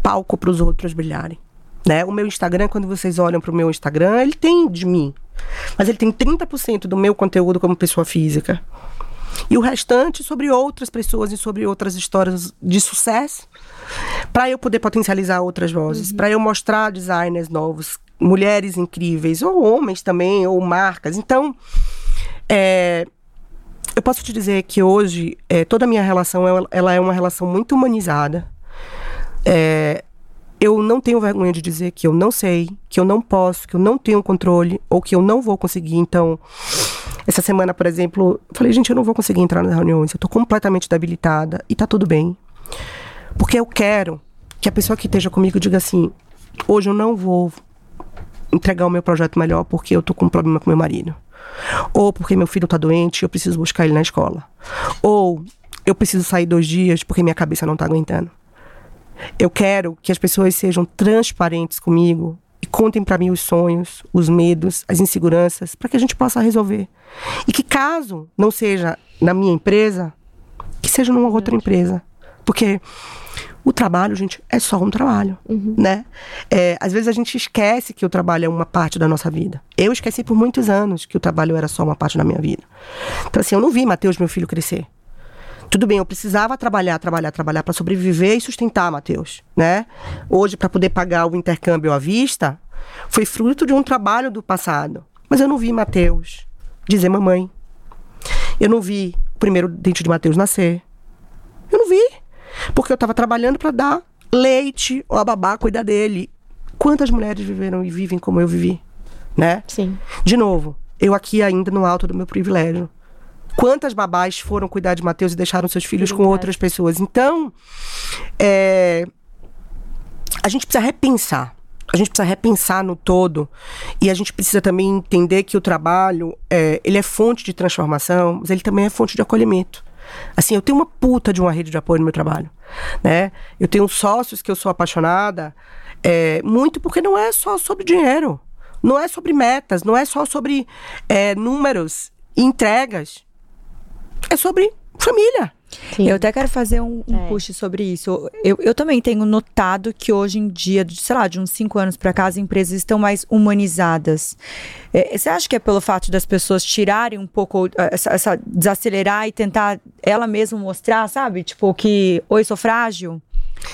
Palco para os outros brilharem. Né? O meu Instagram, quando vocês olham para o meu Instagram, ele tem de mim. Mas ele tem 30% do meu conteúdo como pessoa física. E o restante sobre outras pessoas e sobre outras histórias de sucesso. Para eu poder potencializar outras vozes, para eu mostrar designers novos, mulheres incríveis, ou homens também, ou marcas. Então, é, eu posso te dizer que hoje é, toda a minha relação ela, é uma relação muito humanizada. É, eu não tenho vergonha de dizer que eu não sei, que eu não posso, que eu não tenho controle ou que eu não vou conseguir. Então, essa semana, por exemplo, falei, gente, eu não vou conseguir entrar nas reuniões, eu tô completamente debilitada e tá tudo bem. Porque eu quero que a pessoa que esteja comigo diga assim: hoje eu não vou entregar o meu projeto melhor porque eu tô com um problema com meu marido. Ou porque meu filho tá doente e eu preciso buscar ele na escola. Ou eu preciso sair dois dias porque minha cabeça não tá aguentando. Eu quero que as pessoas sejam transparentes comigo e contem para mim os sonhos, os medos, as inseguranças, para que a gente possa resolver. E que caso não seja na minha empresa, que seja numa outra empresa. Porque o trabalho, gente, é só um trabalho, né? É, às vezes a gente esquece que o trabalho é uma parte da nossa vida. Eu esqueci por muitos anos que o trabalho era só uma parte da minha vida. Então assim, eu não vi Matheus, meu filho, crescer. Tudo bem, eu precisava trabalhar, trabalhar, trabalhar para sobreviver e sustentar, Matheus, né? Hoje, para poder pagar o intercâmbio à vista, foi fruto de um trabalho do passado. Mas eu não vi Matheus dizer mamãe. Eu não vi o primeiro dente de Matheus nascer. Porque eu estava trabalhando para dar leite ou a babá cuidar dele. Quantas mulheres viveram e vivem como eu vivi, né? Sim. De novo, eu aqui ainda no alto do meu privilégio. Quantas babás foram cuidar de Mateus e deixaram seus filhos com Verdade. outras pessoas? Então, é, a gente precisa repensar. A gente precisa repensar no todo. E a gente precisa também entender que o trabalho, é, ele é fonte de transformação, mas ele também é fonte de acolhimento. Assim, eu tenho uma puta de uma rede de apoio no meu trabalho, né? Eu tenho sócios que eu sou apaixonada, é, muito porque não é só sobre dinheiro. Não é sobre metas, não é só sobre é, números entregas. É sobre família. Sim. Eu até quero fazer um, um É. push sobre isso. Eu, eu também tenho notado que hoje em dia, de, sei lá, de uns cinco anos pra cá, as empresas estão mais humanizadas. É, você acha que é pelo fato das pessoas tirarem um pouco eh, essa, essa- desacelerar e tentar ela mesma mostrar, sabe? Tipo, que oi, sou frágil.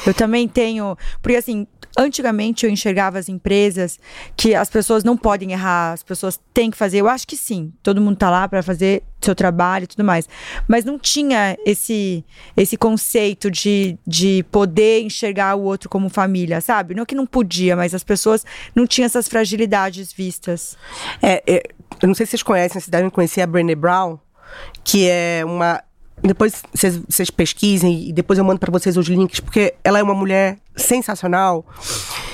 Eu também tenho. Porque assim, antigamente eu enxergava as empresas que as pessoas não podem errar, as pessoas têm que fazer. Eu acho que sim, todo mundo tá lá para fazer seu trabalho e tudo mais. Mas não tinha esse esse conceito de, de poder enxergar o outro como família, sabe? Não que não podia, mas as pessoas não tinham essas fragilidades vistas. É, é, eu não sei se vocês conhecem, vocês devem conhecer a Brené Brown, que é uma. Depois vocês, pesquisem e depois eu mando pra vocês os links, porque ela é uma mulher sensacional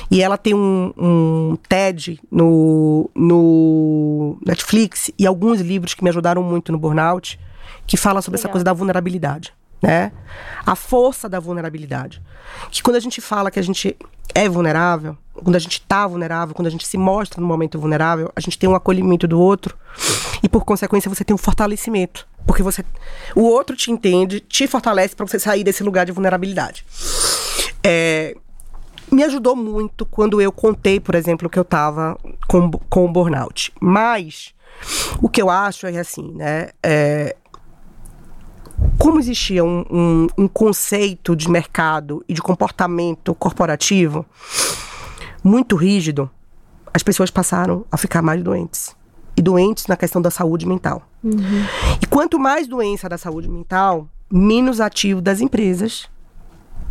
e ela tem um, um TED no, no Netflix e alguns livros que me ajudaram muito no burnout que fala sobre essa Legal. coisa da vulnerabilidade, né? A força da vulnerabilidade. Que quando a gente fala que a gente é vulnerável, quando a gente tá vulnerável, quando a gente se mostra no momento vulnerável, a gente tem um acolhimento do outro e por consequência você tem um fortalecimento, porque você o outro te entende, te fortalece para você sair desse lugar de vulnerabilidade. É, me ajudou muito quando eu contei, por exemplo, que eu tava com, com burnout. Mas o que eu acho é assim, né? é, como existia um, um- um conceito de mercado e de comportamento corporativo muito rígido, as pessoas passaram a ficar mais doentes. E doentes na questão da saúde mental. E quanto mais doença da saúde mental, menos ativo das empresas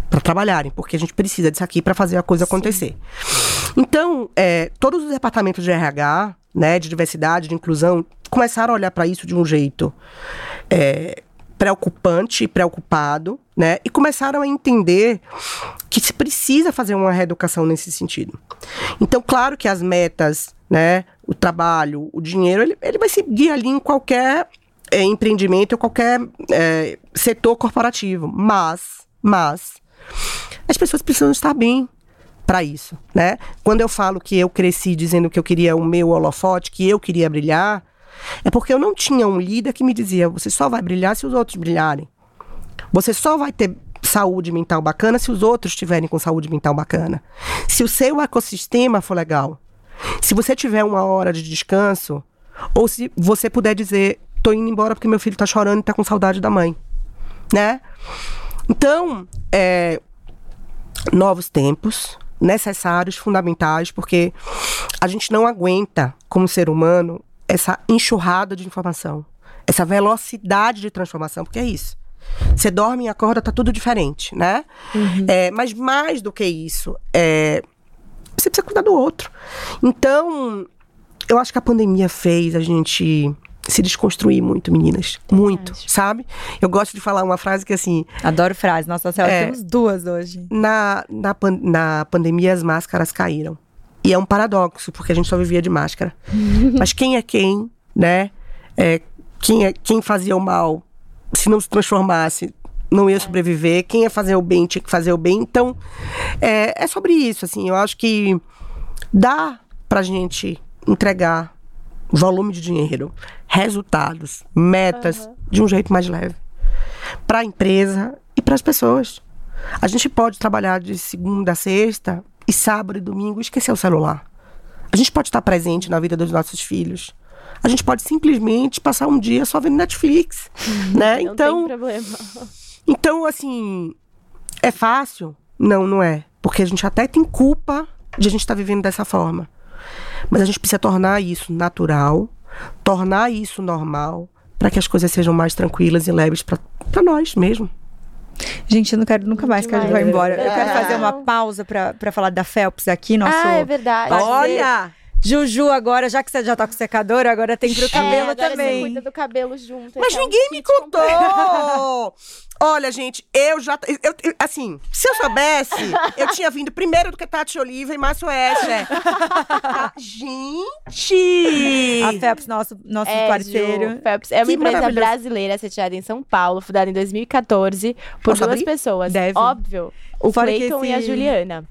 para trabalharem, porque a gente precisa disso aqui para fazer a coisa acontecer. Então, é, todos os departamentos de RH, né, de diversidade, de inclusão, começaram a olhar para isso de um jeito é, preocupante e preocupado, né, e começaram a entender que se precisa fazer uma reeducação nesse sentido. Então, claro que as metas, né, o trabalho, o dinheiro, ele, ele vai seguir ali em qualquer é, empreendimento ou qualquer é, setor corporativo, mas, mas as pessoas precisam estar bem para isso, né? Quando eu falo que eu cresci dizendo que eu queria o meu holofote, que eu queria brilhar, é porque eu não tinha um líder que me dizia: você só vai brilhar se os outros brilharem. Você só vai ter saúde mental bacana se os outros estiverem com saúde mental bacana. Se o seu ecossistema for legal. Se você tiver uma hora de descanso, ou se você puder dizer: tô indo embora porque meu filho tá chorando e tá com saudade da mãe, né? Então, é, novos tempos, necessários, fundamentais, porque a gente não aguenta, como ser humano, essa enxurrada de informação, essa velocidade de transformação, porque é isso. Você dorme e acorda, tá tudo diferente, né? É, mas mais do que isso, é, você precisa cuidar do outro. Então, eu acho que a pandemia fez a gente se desconstruir muito, meninas. Muito, sabe? Eu gosto de falar uma frase que assim, Adoro frase. Nossa senhora, É. temos duas hoje. na, na, pan- na pandemia as máscaras caíram. E é um paradoxo, porque a gente só vivia de máscara. Mas quem é quem, né? É, quem, é, quem fazia o mal, se não se transformasse, não ia sobreviver. Quem ia fazer o bem, tinha que fazer o bem. Então, é, é sobre isso, assim. Eu acho que dá pra gente entregar volume de dinheiro, resultados, metas, de um jeito mais leve. Para a empresa e para as pessoas. A gente pode trabalhar de segunda a sexta e sábado e domingo esquecer o celular. A gente pode estar presente na vida dos nossos filhos. A gente pode simplesmente passar um dia só vendo Netflix, né? Não então, tem problema. então, assim, é fácil? Não, não é. Porque a gente até tem culpa de a gente estar vivendo dessa forma. Mas a gente precisa tornar isso natural, tornar isso normal, para que as coisas sejam mais tranquilas e leves para nós mesmo. Gente, eu não quero nunca mais que a gente vá embora. Eu quero É. fazer uma pausa pra, pra falar da Phelps aqui, nosso. Ah, é verdade. Olha! Juju, agora, já que você já tá com secador, agora tem pro É, cabelo agora Você também. cuida do cabelo junto. Mas é um ninguém me contou! Olha, gente, eu já. eu- eu- assim, se eu soubesse, eu tinha vindo primeiro do que Tati Oliva e Márcio Escher. Tá, Gente! A Phelps, nosso, nosso É, parceiro. Ju, Phelps é uma Que empresa brasileira sediada em São Paulo, fundada em 2014 por Posso duas abrir? pessoas. Deve. Óbvio. O Fora que Cleiton e a esse- Juliana.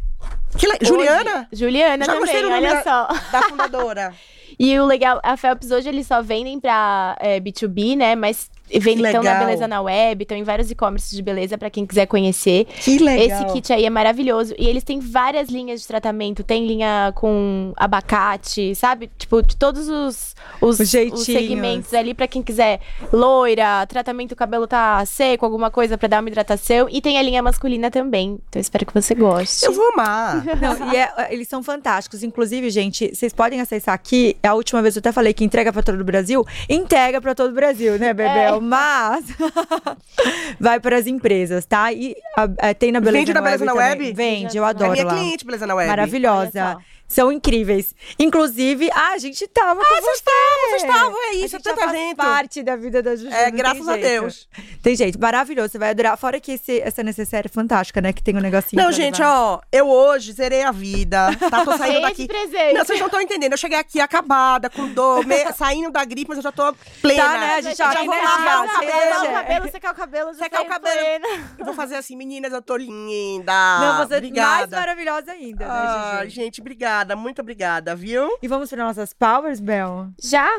Que le- Juliana? Hoje- Juliana Já também, olha da, só. da fundadora. E o legal, a Phelps hoje eles só vendem pra é, B2B, né? Mas estão na. Beleza na Web, estão em vários e-commerces de beleza pra quem quiser conhecer. Que legal. Esse kit aí é maravilhoso. E eles têm várias linhas de tratamento. Tem linha com abacate, sabe? Tipo, de todos os, os, Os os segmentos ali pra quem quiser. Loira, tratamento, o cabelo tá seco, alguma coisa pra dar uma hidratação. E tem a linha masculina também. Então espero que você goste. Eu vou amar. Não, e é- eles são fantásticos. Inclusive, gente, vocês podem acessar aqui. A última vez eu até falei que entrega pra todo o Brasil. Entrega pra todo o Brasil, né, Bebel? Mas vai para as empresas, tá? E a- é, tem na Beleza Vende na Beleza na também. Web? Vende, eu É adoro minha lá. cliente, beleza na web. Maravilhosa. São incríveis. Inclusive, ah, a gente tava com vocês você. estavam, vocês estavam, é A isso, é gente já faz parte da vida da Juju. É, graças a jeito. Deus. Tem jeito, maravilhoso. Você vai adorar. Fora que esse, essa necessária é fantástica, né? Que tem um negocinho. Não, gente, levar. ó, eu hoje zerei a vida, tá? Tô saindo daqui. presente. Não, vocês não estão entendendo. Eu cheguei aqui acabada, com dor, me- saindo da gripe, mas eu já tô plena. Tá, né? A gente já já vou lavar o você cabelo. o cabelo, secar o cabelo, já Secar o cabelo. plena. Eu vou fazer assim, meninas, eu tô linda. Não, você é mais maravilhosa ainda, né, Ah, Juju? gente, obrigada, muito obrigada, viu? E vamos para nossas powers, Bel? Já?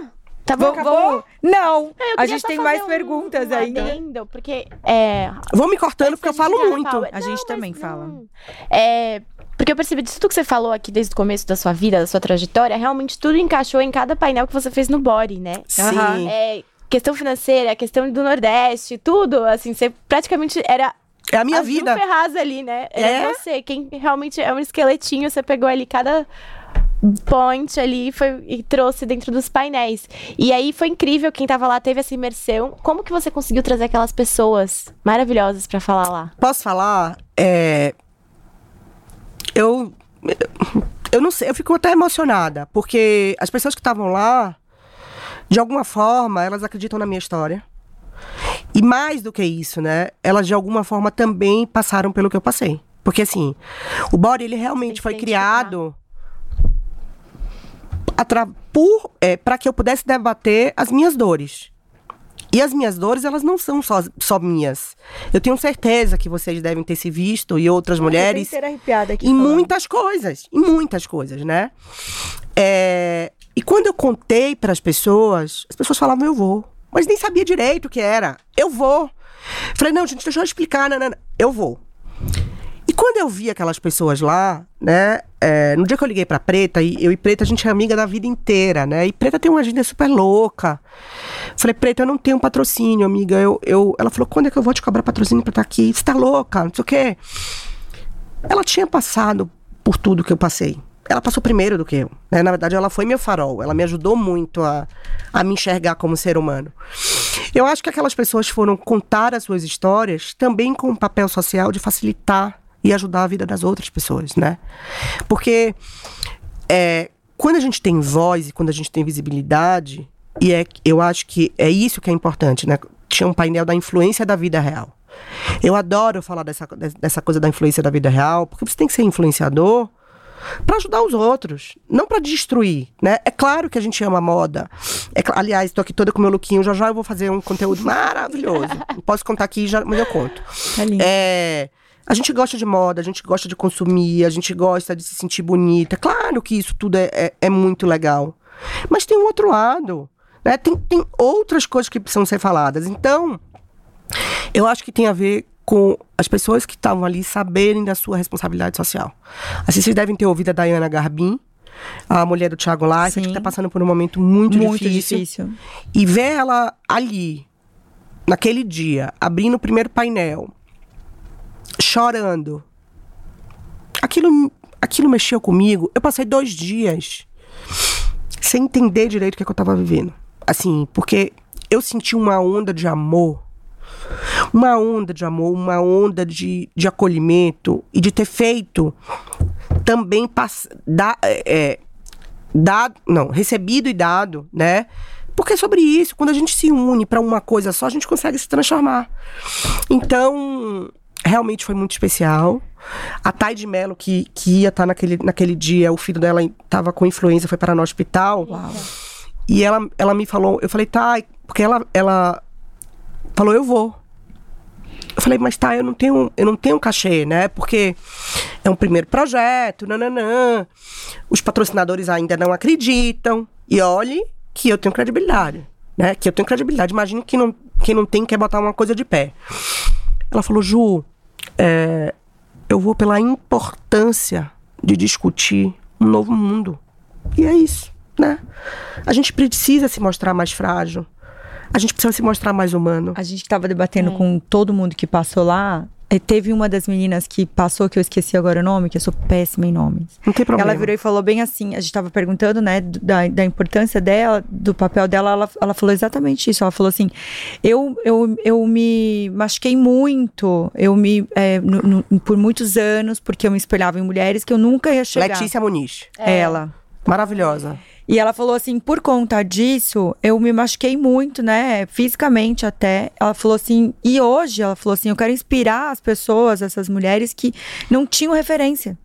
Tá bom, vamos- Não! Eu A gente tem mais um- perguntas um ainda. adendo, porque é, Vou me cortando porque eu falo muito. power- A gente Não, também fala. não. É, porque eu percebi de tudo que você falou aqui desde o começo da sua vida, da sua trajetória, realmente tudo encaixou em cada painel que você fez no Body, né? Sim. É, questão financeira, questão do Nordeste, tudo, assim, você praticamente era É a minha a vida. Ferraz ali, né? Era É? você, quem realmente é um esqueletinho, você pegou ali cada point ali e foi, e trouxe dentro dos painéis. E aí foi incrível, quem tava lá teve essa imersão. Como que você conseguiu trazer aquelas pessoas maravilhosas pra falar lá? Posso falar? É... Eu. Eu não sei, eu fico até emocionada, porque as pessoas que estavam lá, de alguma forma, elas acreditam na minha história. E mais do que isso, né? Elas de alguma forma também passaram pelo que eu passei. Porque assim, o body ele realmente foi criado por é, para que eu pudesse debater as minhas dores. E as minhas dores, elas não são só, só minhas. Eu tenho certeza que vocês devem ter se visto e outras mulheres Eu tô arrepiada aqui em falando. muitas coisas, em muitas coisas, né? É, e quando eu contei para as pessoas, as pessoas falavam eu vou, mas nem sabia direito o que era. Eu vou. Falei não, gente, deixa eu explicar, não, não, não. eu vou. E quando eu vi aquelas pessoas lá, né? é, no dia que eu liguei pra Preta, e eu e Preta a gente é amiga da vida inteira, né? E Preta tem uma agenda super louca. Falei, Preta, eu não tenho patrocínio, amiga. Eu, eu... Ela falou, quando é que eu vou te cobrar patrocínio pra estar aqui? Você tá louca? Não sei o quê. Ela tinha passado por tudo que eu passei. Ela passou primeiro do que eu. Né? Na verdade, ela foi meu farol. Ela me ajudou muito a, a me enxergar como ser humano. Eu acho que aquelas pessoas foram contar as suas histórias também com um papel social de facilitar e ajudar a vida das outras pessoas, né? Porque é, quando a gente tem voz e quando a gente tem visibilidade, e é, eu acho que é isso que é importante, né? Tinha um painel da influência da vida real. Eu adoro falar dessa, dessa coisa da influência da vida real, porque você tem que ser influenciador para ajudar os outros, não para destruir, né? É claro que a gente ama moda. É aliás, estou aqui toda com meu lookinho, já já eu vou fazer um conteúdo maravilhoso. Posso contar aqui, já, mas eu conto. Tá lindo. É, a gente gosta de moda, a gente gosta de consumir, a gente gosta de se sentir bonita. Claro que isso tudo é, é, é muito legal. Mas tem um outro lado. Né? Tem, tem outras coisas que precisam ser faladas. Então, eu acho que tem a ver com as pessoas que estavam ali saberem da sua responsabilidade social. Assim, vocês devem ter ouvido a Dayana Garbin, a mulher do Thiago Leifert, que está passando por um momento muito, Muito difícil. difícil. E ver ela ali, naquele dia, abrindo o primeiro painel, chorando. Aquilo, aquilo mexeu comigo. Eu passei dois dias sem entender direito o que, é que eu tava vivendo. Assim, porque eu senti uma onda de amor. Uma onda de amor, uma onda de, de acolhimento e de ter feito também da, é, é, dado, não, recebido e dado, né? Porque é sobre isso, quando a gente se une para uma coisa só, a gente consegue se transformar. Então, realmente foi muito especial. A Thay de Mello, que, que ia estar naquele, naquele dia, o filho dela estava com influenza, foi parar no hospital. E ela, ela me falou, eu falei, Thay, porque ela, ela falou, eu vou. Eu falei, mas tá, eu não tenho, eu não tenho cachê, né? Porque é um primeiro projeto, nananã. Os patrocinadores ainda não acreditam. E olhe que eu tenho credibilidade, né? Que eu tenho credibilidade. Imagino que não Quem não tem quer botar uma coisa de pé. Ela falou, Ju, é, eu vou pela importância de discutir um novo mundo. E é isso, né? A gente precisa se mostrar mais frágil. A gente precisa se mostrar mais humano. A gente estava debatendo É. com todo mundo que passou lá. E teve uma das meninas que passou, que eu esqueci agora o nome, que eu sou péssima em nomes. Não tem problema. Ela virou e falou bem assim, a gente tava perguntando, né, da, da importância dela, do papel dela, ela, ela falou exatamente isso. Ela falou assim, eu, eu, eu me machuquei muito, eu me, é, no- no- por muitos anos, porque eu me espelhava em mulheres que eu nunca ia chegar. Letícia Muniz. Ela. Maravilhosa. E ela falou assim, por conta disso, eu me machuquei muito, né? Fisicamente até. Ela falou assim, e hoje ela falou assim, eu quero inspirar as pessoas, essas mulheres que não tinham referência.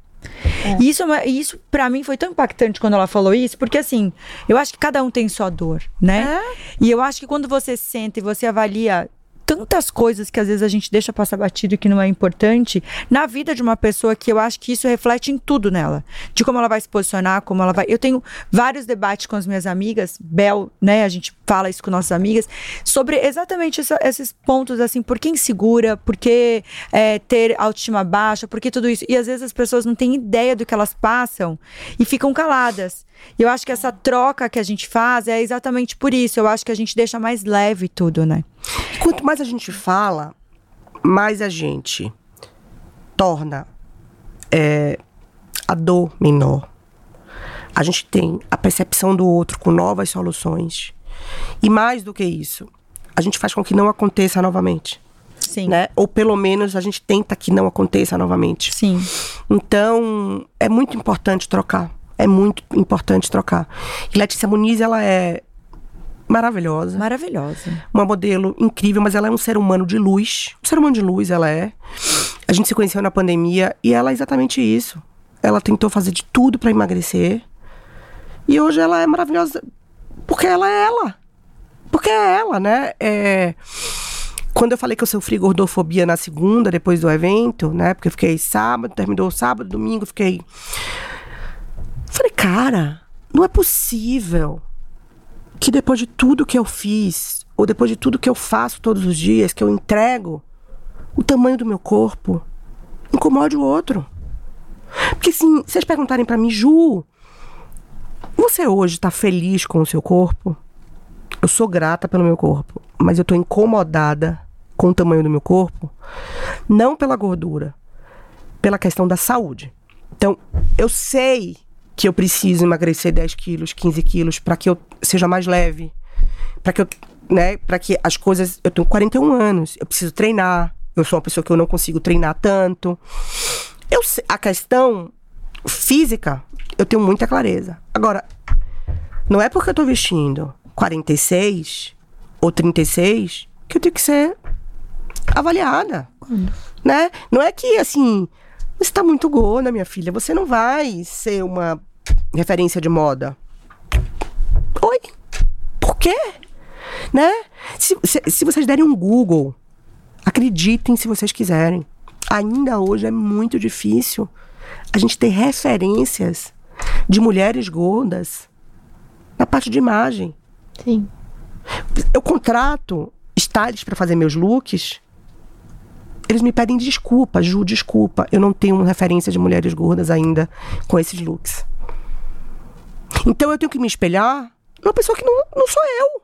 E isso, é isso para mim foi tão impactante quando ela falou isso, porque assim, eu acho que cada um tem sua dor, né? E eu acho que quando você senta e você avalia tantas coisas que às vezes a gente deixa passar batido e que não é importante na vida de uma pessoa que eu acho que isso reflete em tudo nela, de como ela vai se posicionar, como ela vai. Eu tenho vários debates com as minhas amigas, Bel, né? A gente fala isso com nossas amigas sobre exatamente essa- esses pontos assim, por que insegura, por que é, ter autoestima baixa, por que tudo isso. E às vezes as pessoas não têm ideia do que elas passam e ficam caladas. E eu acho que essa troca que a gente faz é exatamente por isso. Eu acho que a gente deixa mais leve tudo, né? Quanto mais a gente fala, mais a gente torna é, a dor menor. A gente tem a percepção do outro com novas soluções. E mais do que isso, a gente faz com que não aconteça novamente. Sim. Né? Ou pelo menos a gente tenta que não aconteça novamente. Sim. Então, é muito importante trocar. É muito importante trocar. E Letícia Muniz, ela é maravilhosa Maravilhosa. uma modelo incrível, mas ela é um ser humano de luz. Um ser humano de luz, ela é. A gente se conheceu na pandemia e ela é exatamente isso. Ela tentou fazer de tudo pra emagrecer. E hoje ela é maravilhosa porque ela é ela. Porque é ela, né? É... Quando eu falei que eu sofri gordofobia na segunda, depois do evento, né? Porque eu fiquei sábado, terminou sábado, domingo, fiquei. Falei, cara, não é possível que depois de tudo que eu fiz, ou depois de tudo que eu faço todos os dias, que eu entrego, o tamanho do meu corpo incomode o outro. Porque se vocês perguntarem pra mim, Ju, você hoje tá feliz com o seu corpo? Eu sou grata pelo meu corpo, mas eu tô incomodada com o tamanho do meu corpo, não pela gordura, pela questão da saúde. Então, eu sei que eu preciso emagrecer 10 quilos, 15 quilos, para que eu seja mais leve, para que eu, né, para que as coisas, eu tenho 41 anos, eu preciso treinar, eu sou uma pessoa que eu não consigo treinar tanto. Eu a questão física, eu tenho muita clareza. Agora, não é porque eu tô vestindo 46 ou 36 que eu tenho que ser avaliada. Né? Não é que assim, você tá muito gorda, minha filha, você não vai ser uma referência de moda. Oi? Por quê? Né? Se, se, se vocês derem um Google, acreditem se vocês quiserem. Ainda hoje é muito difícil a gente ter referências de mulheres gordas na parte de imagem. Sim. Eu contrato stylists para fazer meus looks. Eles me pedem desculpa, Ju, desculpa. Eu não tenho referência de mulheres gordas ainda com esses looks. Então eu tenho que me espelhar numa pessoa que não, não sou eu.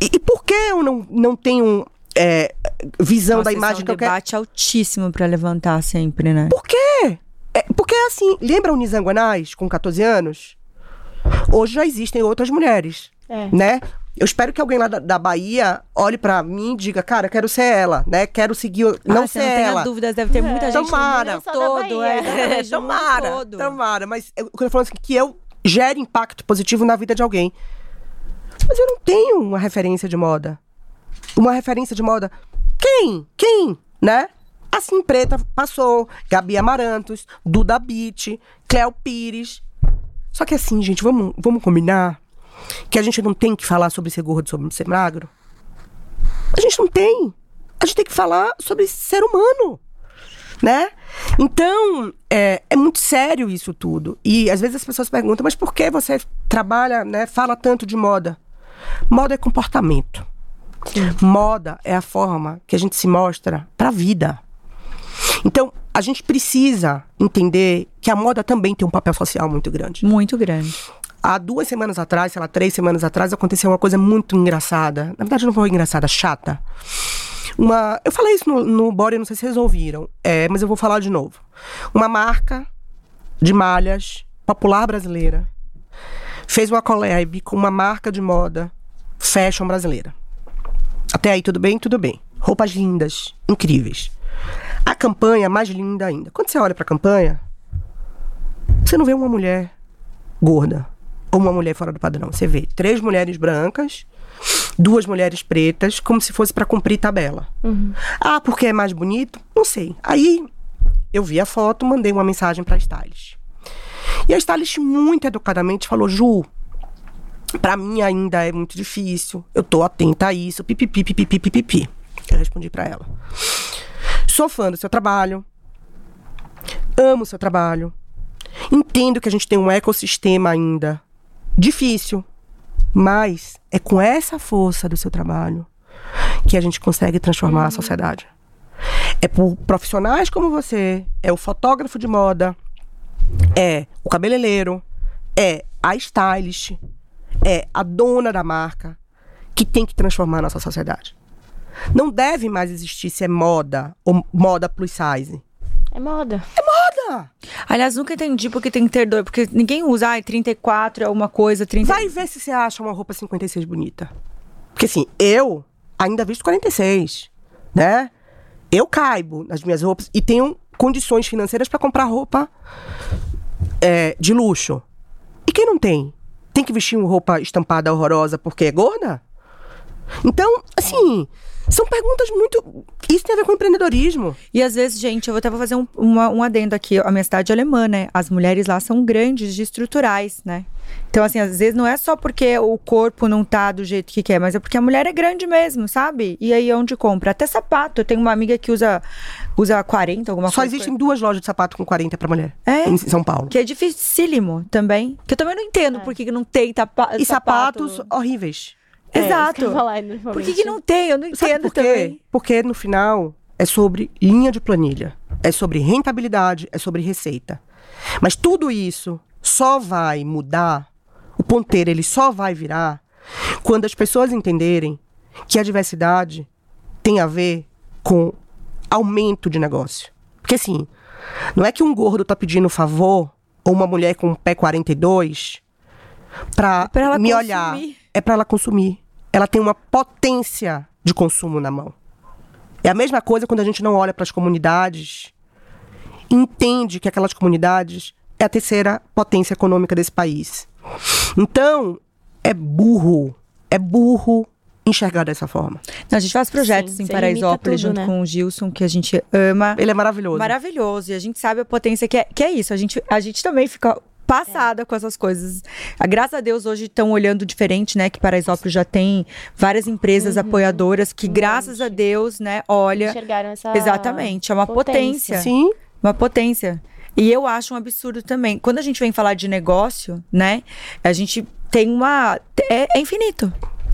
E, e por que eu não, não tenho é, visão Nossa, da imagem é um que eu quero? debate altíssimo pra levantar sempre, né? Por quê? É, porque assim, lembra o Nizanguanais com 14 anos? Hoje já existem outras mulheres, É. né? Eu espero que alguém lá da, da Bahia olhe pra mim e diga, cara, quero ser ela, né? Quero seguir, o- não ah, você ser não ela. dúvidas, deve ter muita gente Tomara. Não só da todo, Bahia. é, no mundo tomara, todo. tomara. Mas eu, o que eu tô falando assim, que eu gere impacto positivo na vida de alguém. Mas eu não tenho uma referência de moda. Uma referência de moda. Quem? Quem? Né? Assim Preta passou. Gabi Amarantos, Duda Beat, Cléo Pires. Só que assim, gente, vamos, vamos combinar que a gente não tem que falar sobre ser gordo, sobre ser magro. A gente não tem. A gente tem que falar sobre ser humano né? Então, é, é muito sério isso tudo. E às vezes as pessoas perguntam, mas por que você trabalha, né, fala tanto de moda? Moda é comportamento. Moda é a forma que a gente se mostra pra vida. Então, a gente precisa entender que a moda também tem um papel social muito grande. Muito grande. Há duas semanas atrás, sei lá, três semanas atrás, aconteceu uma coisa muito engraçada. Na verdade, não foi engraçada, chata. Uma, eu falei isso no, no Body, não sei se vocês ouviram, é, mas eu vou falar de novo. Uma marca de malhas popular brasileira fez uma collab com uma marca de moda fashion brasileira. Até aí tudo bem? Tudo bem. Roupas lindas, incríveis. A campanha mais linda ainda. Quando você olha pra campanha, você não vê uma mulher gorda uma mulher fora do padrão. Você vê três mulheres brancas, duas mulheres pretas, como se fosse para cumprir tabela. Ah, porque é mais bonito? Não sei. Aí eu vi a foto, mandei uma mensagem pra stylist. E a stylist muito educadamente falou: "Ju, Pra mim ainda é muito difícil. Eu tô atenta a isso. Pipipi, pipipi, pipipi. Eu respondi pra ela. Sou fã do seu trabalho. Amo o seu trabalho. Entendo que a gente tem um ecossistema ainda difícil. Mas é com essa força do seu trabalho que a gente consegue transformar a sociedade. É por profissionais como você, é o fotógrafo de moda, é o cabeleireiro, é a stylist, é a dona da marca que tem que transformar a nossa sociedade. Não deve mais existir se é moda ou moda plus size. É moda. Moda! Aliás, nunca entendi porque tem que ter dois. Porque ninguém usa, ai, 34 é uma coisa, 30. Vai ver se você acha uma roupa 56 bonita. Porque assim, eu ainda visto 46, né? Eu caibo nas minhas roupas e tenho condições financeiras para comprar roupa é, de luxo. E quem não tem? Tem que vestir uma roupa estampada horrorosa porque é gorda? Então, assim, são perguntas muito. Isso tem a ver com empreendedorismo. E às vezes, gente, eu vou até vou fazer um, uma- um adendo aqui. A minha cidade é alemã, né? As mulheres lá são grandes de estruturais, né? Então, assim, às vezes não é só porque o corpo não tá do jeito que quer, mas é porque a mulher é grande mesmo, sabe? E aí é onde compra. Até sapato. Eu tenho uma amiga que usa, usa 40, alguma Só coisa. existem duas lojas de sapato com 40 pra mulher. É? Em São Paulo. Que é dificílimo também. Que eu também não entendo por que que não tem tapa, E sapatos horríveis. É, Exato. falar, por que, que não tem? Eu não Sabe entendo por quê? também. Porque no final é sobre linha de planilha, é sobre rentabilidade, é sobre receita. Mas tudo isso só vai mudar, o ponteiro ele só vai virar quando as pessoas entenderem que a diversidade tem a ver com aumento de negócio. Porque assim, não é que um gordo tá pedindo favor ou uma mulher com um pé 42 pra, pra ela me consumir. olhar. É pra ela consumir. Ela tem uma potência de consumo na mão. É a mesma coisa quando a gente não olha para as comunidades entende que aquelas comunidades é a terceira potência econômica desse país. Então, é burro, é burro enxergar dessa forma. Não, a gente faz projetos Sim, em Paraisópolis tudo, junto né? com o Gilson, que a gente ama. Ele é maravilhoso. Maravilhoso. E a gente sabe a potência que é, que é isso. A gente, a gente também fica passada com essas coisas. Ah, Graças a Deus, hoje estão olhando diferente, né? Que Paraisópolis já tem várias empresas apoiadoras que, graças a Deus, né, olha. Enxergaram essa. Exatamente, é uma potência. Sim, Uma potência. E eu acho um absurdo também. Quando a gente vem falar de negócio, né? A gente tem uma. É, é infinito.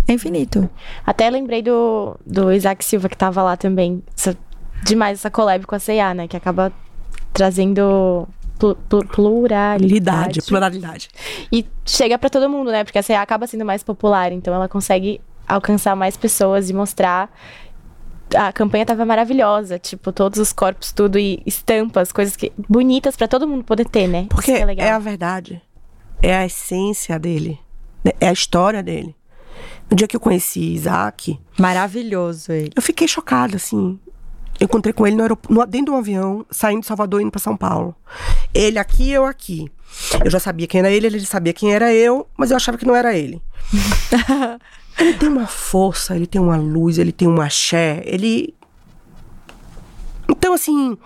É infinito. Até lembrei do, do Isaac Silva, que tava lá também. Essa- demais essa collab com a C&A, né? Que acaba trazendo plu- plu- pluralidade. pluralidade. E chega pra todo mundo, né? Porque a C&A acaba sendo mais popular. Então ela consegue alcançar mais pessoas e mostrar... A campanha tava maravilhosa. Tipo, todos os corpos, tudo. E estampas, coisas que, bonitas pra todo mundo poder ter, né? Porque é legal. é a verdade. É a essência dele. né? É a história dele. No dia que eu conheci Isaac, Maravilhoso ele. eu fiquei chocada, assim. Eu encontrei com ele no no- dentro de um avião, saindo de Salvador, indo pra São Paulo. Ele aqui, eu aqui. Eu já sabia quem era ele, ele sabia quem era eu, mas eu achava que não era ele. ele tem uma força, ele tem uma luz, ele tem um axé, ele. Então, assim.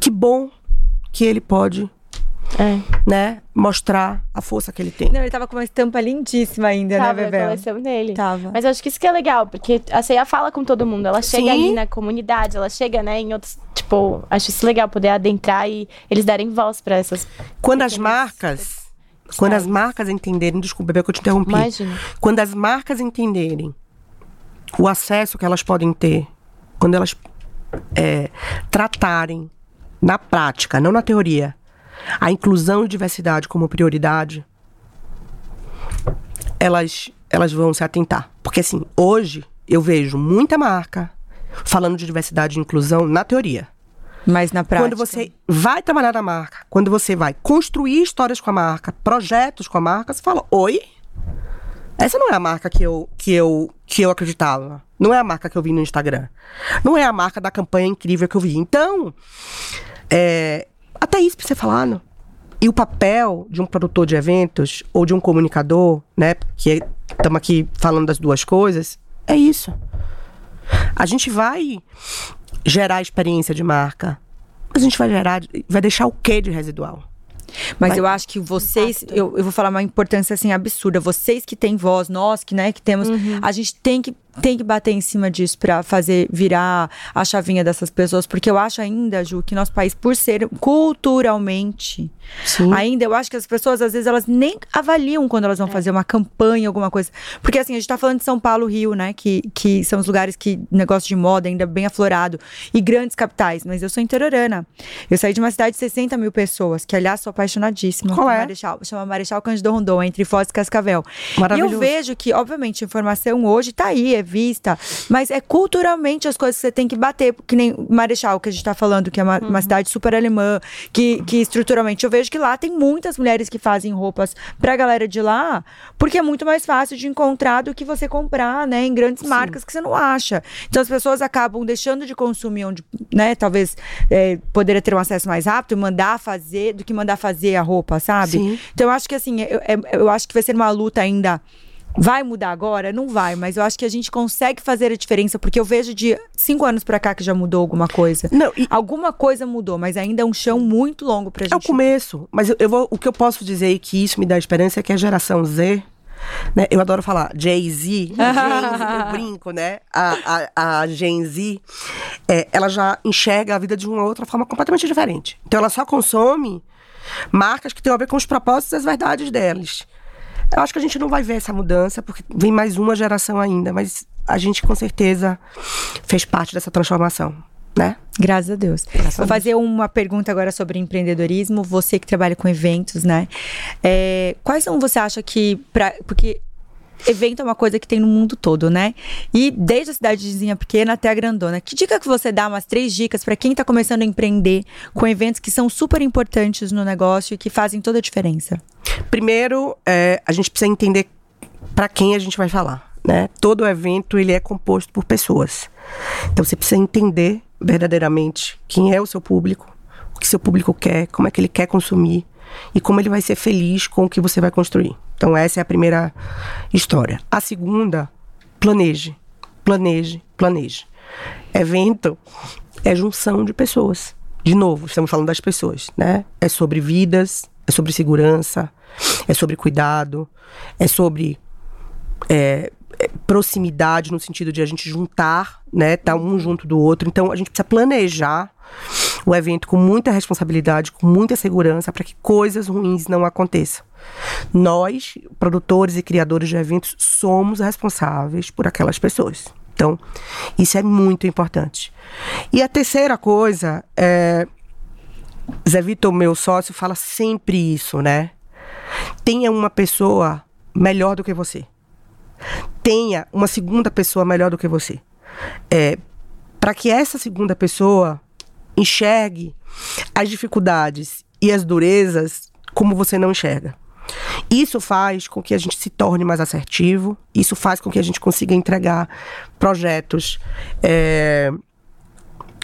Que bom que ele pode, É. né, mostrar a força que ele tem. Não, ele tava com uma estampa lindíssima ainda, Tava né, Bebel? coleção dele. Tava. Mas eu acho que isso que é legal, porque a Ceia fala com todo mundo. Ela chega Sim. ali na comunidade, ela chega, né, em outros. Tipo, acho isso legal poder adentrar e eles darem voz pra essas. Quando as marcas. Quando as marcas entenderem. Desculpa, Bebel, que eu te interrompi. Imagina. Quando as marcas entenderem o acesso que elas podem ter quando elas é, tratarem na prática, não na teoria, a inclusão e diversidade como prioridade, elas, elas vão se atentar. Porque, assim, hoje eu vejo muita marca falando de diversidade e inclusão na teoria. Mas na prática. Quando você vai trabalhar na marca, quando você vai construir histórias com a marca, projetos com a marca, você fala: Oi? Essa não é a marca que eu, que eu, que eu acreditava. Não é a marca que eu vi no Instagram. Não é a marca da campanha incrível que eu vi. Então, é, até isso você falar, não? E o papel de um produtor de eventos ou de um comunicador, né? Que estamos aqui falando das duas coisas, é isso. A gente vai gerar experiência de marca, mas a gente vai gerar, vai deixar o quê de residual? Mas Vai- eu acho que vocês, eu, eu vou falar uma importância assim absurda. Vocês que têm voz, nós que, né, que temos, a gente tem que tem que bater em cima disso pra fazer virar a chavinha dessas pessoas, porque eu acho ainda, Ju, que nosso país por ser culturalmente, Sim. ainda eu acho que as pessoas às vezes elas nem avaliam quando elas vão fazer uma campanha, alguma coisa. Porque assim, a gente tá falando de São Paulo, Rio, né, que que são os lugares que negócio de moda ainda bem aflorado e grandes capitais, mas eu sou interiorana. Eu saí de uma cidade de 60 mil pessoas, que aliás sou apaixonadíssima. Qual por é? Marechal, chama Marechal Cândido Rondon, entre Foz e Cascavel. E Maravilhoso. eu vejo que, obviamente, a informação hoje tá aí, é vista, mas é culturalmente as coisas que você tem que bater, que nem Marechal, que a gente tá falando, que é uma, uma cidade super alemã, que, que estruturalmente eu vejo que lá tem muitas mulheres que fazem roupas pra galera de lá, porque é muito mais fácil de encontrar do que você comprar, né, em grandes marcas que você não acha. Então as pessoas acabam deixando de consumir onde, né, talvez é, poderia ter um acesso mais rápido, mandar fazer, do que mandar fazer a roupa, sabe? Sim. Então eu acho que assim, eu, eu- eu acho que vai ser uma luta ainda. Vai mudar agora? Não vai, mas eu acho que a gente consegue fazer a diferença, porque eu vejo de cinco anos pra cá que já mudou alguma coisa. Não, e Alguma coisa mudou, mas ainda é um chão muito longo pra é o gente. começo. Mas eu, eu vou, o que eu posso dizer e que isso me dá esperança é que a geração Z. Né, eu adoro falar Jay-Z, Gen Z, eu brinco, né? A, a, a Gen Z, é, ela já enxerga a vida de uma outra forma completamente diferente. Então ela só consome marcas que têm a ver com os propósitos e as verdades delas. Eu acho que a gente não vai ver essa mudança, porque vem mais uma geração ainda, mas a gente com certeza fez parte dessa transformação, né? Graças a Deus. Graças a Vou fazer uma pergunta agora sobre empreendedorismo. Você que trabalha com eventos, né? É, quais são você acha que. Pra, porque evento é uma coisa que tem no mundo todo, né? E desde a cidadezinha pequena até a grandona. Que dica que você dá, umas três dicas para quem tá começando a empreender com eventos que são super importantes no negócio e que fazem toda a diferença? Primeiro, é, a gente precisa entender para quem a gente vai falar, né? Todo evento ele é composto por pessoas. Então você precisa entender verdadeiramente quem é o seu público, o que seu público quer, como é que ele quer consumir e como ele vai ser feliz com o que você vai construir. Então essa é a primeira história. A segunda, planeje, planeje, planeje. Evento é junção de pessoas. De novo, estamos falando das pessoas, né? É sobre vidas, é sobre segurança, é sobre cuidado, é sobre é, é, proximidade no sentido de a gente juntar, né? Tá um junto do outro. Então a gente precisa planejar o evento com muita responsabilidade, com muita segurança, para que coisas ruins não aconteçam. Nós, produtores e criadores de eventos, somos responsáveis por aquelas pessoas. Então, isso é muito importante. E a terceira coisa é. Zé Vitor, meu sócio, fala sempre isso, né? Tenha uma pessoa melhor do que você. Tenha uma segunda pessoa melhor do que você. É, para que essa segunda pessoa enxergue as dificuldades e as durezas como você não enxerga. Isso faz com que a gente se torne mais assertivo, isso faz com que a gente consiga entregar projetos é,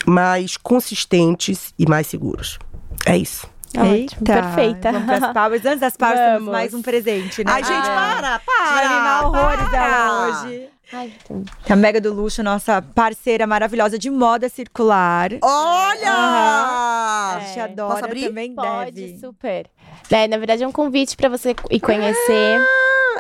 mais consistentes e mais seguros. É isso. Ótimo, perfeita. Vamos pras palmas. Antes das palmas, mais um presente, né? Ai, gente, Ah. para, Vai para! horrores para. ela hoje. Ai, então. A Mega do Luxo, nossa parceira maravilhosa de moda circular. Olha! A gente É. adora, Posso abrir? também Pode, deve. super. É, na verdade, é um convite pra você ir conhecer.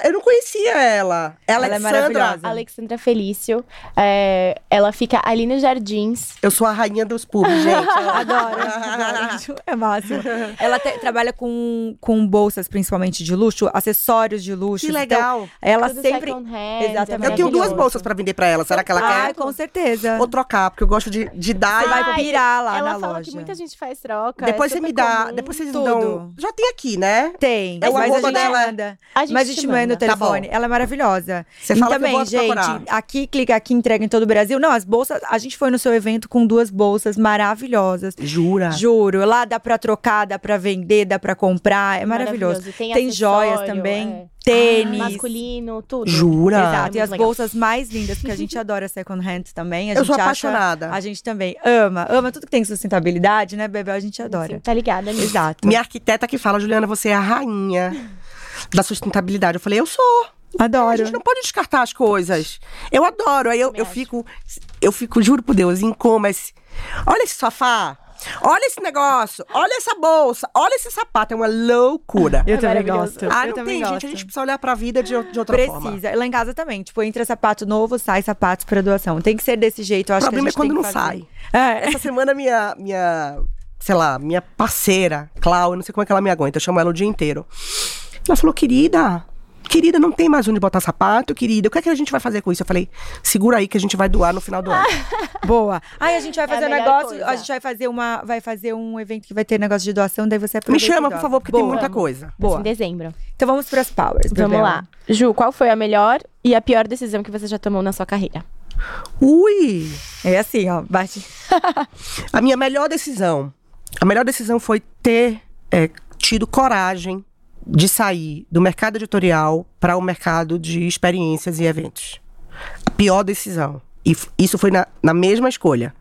Eu não conhecia ela. Ela é Alexandra. maravilhosa. Alexandra Felício. é, ela fica ali nos Jardins. Eu sou a rainha dos pubs, gente. Adoro, adoro. É máximo. Ela te- trabalha com, com bolsas, principalmente de luxo, acessórios de luxo. Que Então, legal. ela Tudo sempre. second hand, Exatamente. é Eu tenho duas bolsas pra vender pra ela. Será que ela Ah, quer? com certeza. Ou trocar, porque eu gosto de, de dar. Você e- vai pirar lá ela na fala loja. que muita gente faz troca. Depois é você me dá. comum. Depois vocês Tudo. dão. Já tem aqui, né? Tem, É o mas a arroba gente dela. manda. A gente mas a te gente manda. Tá telefone. bom. Ela é maravilhosa. Você e fala que eu também, gente, procurar. aqui, clica aqui, entrega em todo o Brasil. Não, as bolsas, a gente foi no seu evento com duas bolsas maravilhosas. Jura? Juro, lá dá pra trocar, dá pra vender, dá pra comprar, é maravilhoso. Tem, joias acessório, também, é. tênis. Masculino, tudo. Jura? Exato, É e as legal. bolsas mais lindas, porque a gente adora second hand também. A Eu gente sou acha- apaixonada. a gente também ama, ama tudo que tem sustentabilidade, né, Bebel? A gente adora. Sim, tá ligada nisso. Exato. Minha arquiteta que fala, Juliana, você é a rainha da sustentabilidade. Eu falei, eu sou. A Adoro. gente não pode descartar as coisas. Eu adoro. Aí eu, eu fico, eu fico, juro por Deus, em coma. Esse, olha esse sofá. Olha esse negócio. Olha essa bolsa. Olha esse sapato. É uma loucura. Eu É também gosto. Ah, eu não tem, gosto. gente. A gente precisa olhar pra vida de, de outra forma. Precisa. Lá em casa também. Tipo, entra sapato novo, sai sapatos pra doação. Tem que ser desse jeito. Eu O acho problema é que a gente quando tem não sai. É. Essa semana, minha, minha, sei lá, minha parceira, Clau, eu não sei como é que ela me aguenta, eu chamo ela o dia inteiro. Ela falou, querida, querida, não tem mais onde botar sapato, querida, o que é que a gente vai fazer com isso? Eu falei, segura aí que a gente vai doar no final do ano. Boa. Aí a gente vai É fazer um melhor negócio, coisa. a gente vai fazer uma, vai fazer um evento que vai ter negócio de doação, daí você Me chama, por favor, porque tem Boa. muita coisa. Boa. Em dezembro. Então vamos pras powers. Vamos lá. Ju, qual foi a melhor e a pior decisão que você já tomou na sua carreira? Ui! É assim, ó, bate. A minha melhor decisão, a melhor decisão foi ter é, tido coragem de sair do mercado editorial para o mercado de experiências e eventos. A pior decisão. E isso foi na, na mesma escolha.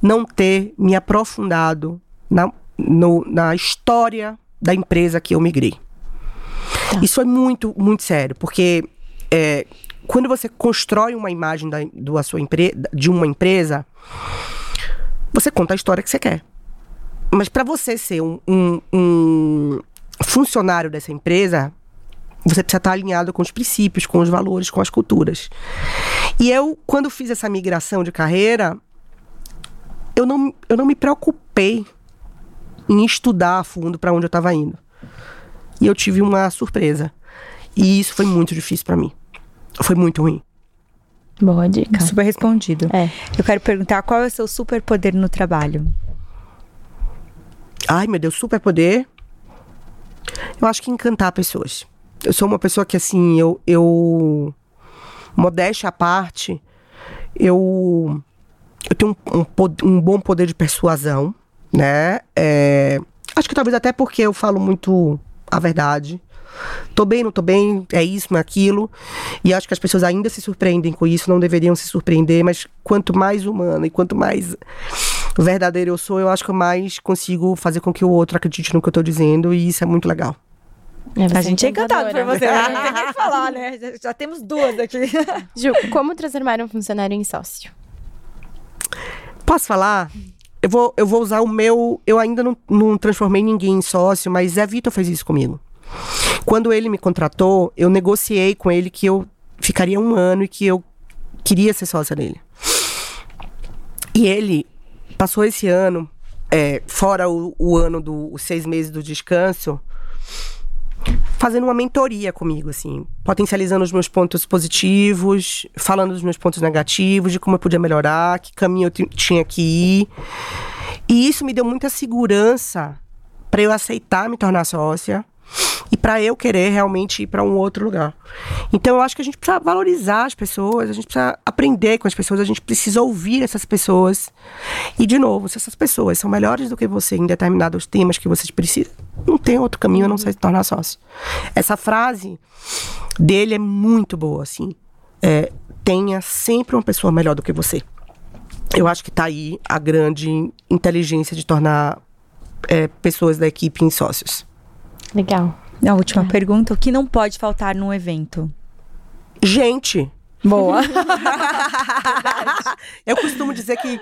Não ter me aprofundado na, no- na história da empresa que eu migrei. Isso foi muito, muito sério, porque é, quando você constrói uma imagem da, do, sua empre, de uma empresa, você conta a história que você quer. Mas para você ser um, um- um funcionário dessa empresa, você precisa estar alinhado com os princípios, com os valores, com as culturas. E eu, quando fiz essa migração de carreira, eu não, eu não me preocupei em estudar a fundo para onde eu estava indo. E eu tive uma surpresa. E isso foi muito difícil para mim. Foi muito ruim. Boa dica. Super respondido. É. Eu quero perguntar qual é o seu superpoder no trabalho? Ai, meu Deus, superpoder. Eu acho que encantar pessoas. Eu sou uma pessoa que, assim, eu. eu modéstia à parte, eu. Eu tenho um, um, um bom poder de persuasão, né? É, acho que talvez até porque eu falo muito a verdade. Tô bem, não tô bem, é isso, não é aquilo. E acho que as pessoas ainda se surpreendem com isso, não deveriam se surpreender, mas quanto mais humana e quanto mais verdadeiro eu sou, eu acho que eu mais consigo fazer com que o outro acredite no que eu tô dizendo, e isso é muito legal. É, a gente é encantado por encantadora. você, né? não tem nem que falar, né? Já, já temos duas aqui. Ju, como transformar um funcionário em sócio? Posso falar? Eu vou, eu vou usar o meu. Eu ainda não, não transformei ninguém em sócio, mas Zé Vitor fez isso comigo. Quando ele me contratou, eu negociei com ele que eu ficaria um ano e que eu queria ser sócia dele. E ele passou esse ano, é, fora o, o ano dos seis meses do descanso, fazendo uma mentoria comigo, assim, potencializando os meus pontos positivos, falando dos meus pontos negativos, de como eu podia melhorar, que caminho eu ti- tinha que ir. E isso me deu muita segurança para eu aceitar me tornar sócia e para eu querer realmente ir para um outro lugar. Então eu acho que a gente precisa valorizar as pessoas, a gente precisa aprender com as pessoas, a gente precisa ouvir essas pessoas. E de novo, se essas pessoas são melhores do que você em determinados temas que vocês precisam, não tem outro caminho a não ser se tornar sócio. Essa frase dele é muito boa, assim. É, tenha sempre uma pessoa melhor do que você. Eu acho que tá aí a grande inteligência de tornar é, pessoas da equipe em sócios. Legal. A última pergunta: o que não pode faltar num evento? Gente, Boa. eu costumo dizer que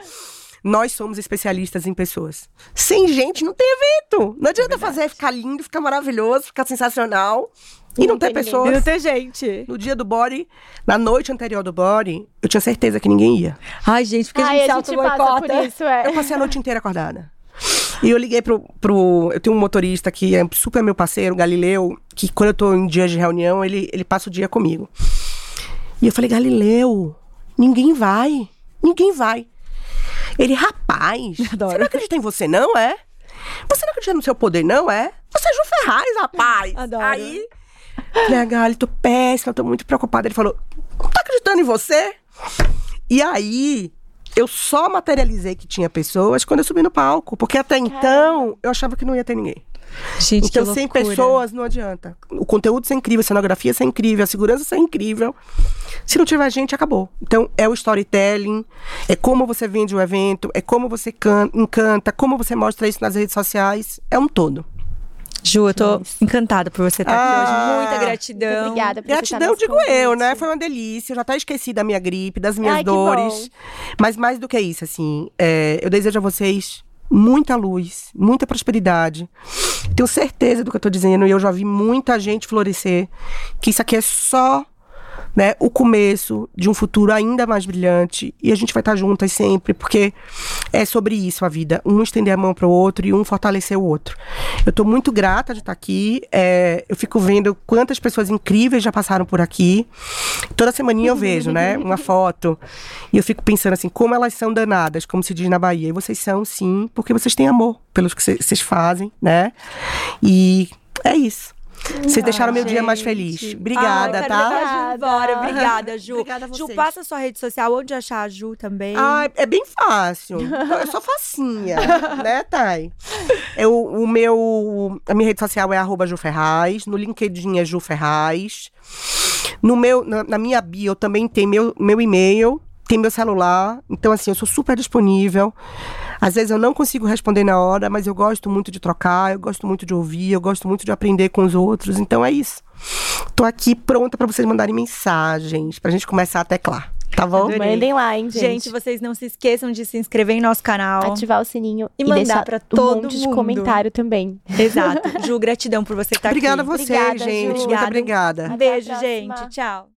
nós somos especialistas em pessoas. Sem gente não tem evento. Não adianta fazer ficar lindo, ficar maravilhoso, ficar sensacional. E não, não ter tem ninguém. E pessoas. não tem gente. No dia do body, na noite anterior do body, eu tinha certeza que ninguém ia. Ai, gente, porque Ai, a gente a se gente passa por isso, é. Eu passei a noite inteira acordada. E eu liguei pro, pro. Eu tenho um motorista que é super meu parceiro, Galileu, que quando eu tô em dias de reunião, ele, ele passa o dia comigo. E eu falei, Galileu, ninguém vai. Ninguém vai. Ele, rapaz, Adoro. você não acredita em você, não, é? Você não acredita no seu poder, não, é? Você é Ju Ferraz, rapaz. Adoro. Aí, falei, ah, Gali, tô péssima, tô muito preocupada. Ele falou, não tá acreditando em você? E aí, eu só materializei que tinha pessoas quando eu subi no palco. Porque até então, eu achava que não ia ter ninguém. Gente, então, sem pessoas, não adianta. O conteúdo ser incrível, a cenografia ser incrível, a segurança ser incrível. Se não tiver gente, acabou. Então, é o storytelling, é como você vende o evento, é como você can- encanta, como você mostra isso nas redes sociais. É um todo. Ju, eu tô encantada por você estar aqui Ah. hoje. Muita Muito gratidão. obrigada por Gratidão, digo nosso eu, convite. né? Foi uma delícia. Eu já até esqueci da minha gripe, das minhas Ai, dores. Mas mais do que isso, assim, é, eu desejo a vocês muita luz, muita prosperidade. Tenho certeza do que eu tô dizendo e eu já vi muita gente florescer. Que isso aqui é só né, o começo de um futuro ainda mais brilhante. E a gente vai estar juntas sempre, porque é sobre isso a vida. Um estender a mão para o outro e um fortalecer o outro. Eu tô muito grata de estar aqui. é, eu fico vendo quantas pessoas incríveis já passaram por aqui. Toda semaninha eu vejo, né, uma foto. E eu fico pensando assim, como elas são danadas, como se diz na Bahia. E vocês são, sim, porque vocês têm amor pelos que vocês fazem, né? E é isso. Vocês deixaram meu dia mais gente. feliz. Obrigada, Ai, tá? levar a Ju. Obrigada, Ju. Obrigada a Ju, vocês. passa a sua rede social, onde achar a Ju também. Ah, é bem fácil. Eu sou facinha, né, Thay? Eu, o meu, a minha rede social é arroba Ju Ferraz. No LinkedIn é Ju Ferraz. No meu, na, na minha bio também tem meu, meu e-mail, tem meu celular. Então, assim, eu sou super disponível. Às vezes eu não consigo responder na hora, mas eu gosto muito de trocar, eu gosto muito de ouvir, eu gosto muito de aprender com os outros. Então é isso. Tô aqui pronta pra vocês mandarem mensagens, pra gente começar a teclar. Tá bom? Adorei. Mandem lá, hein, gente. Gente, vocês não se esqueçam de se inscrever em nosso canal. Ativar o sininho E e, mandar deixar pra um todo monte de mundo. comentário também. Exato. Ju, gratidão por você estar Obrigada a aqui. vocês, Obrigada, gente. Ju. Muito obrigada. Um Até a beijo, gente. Tchau.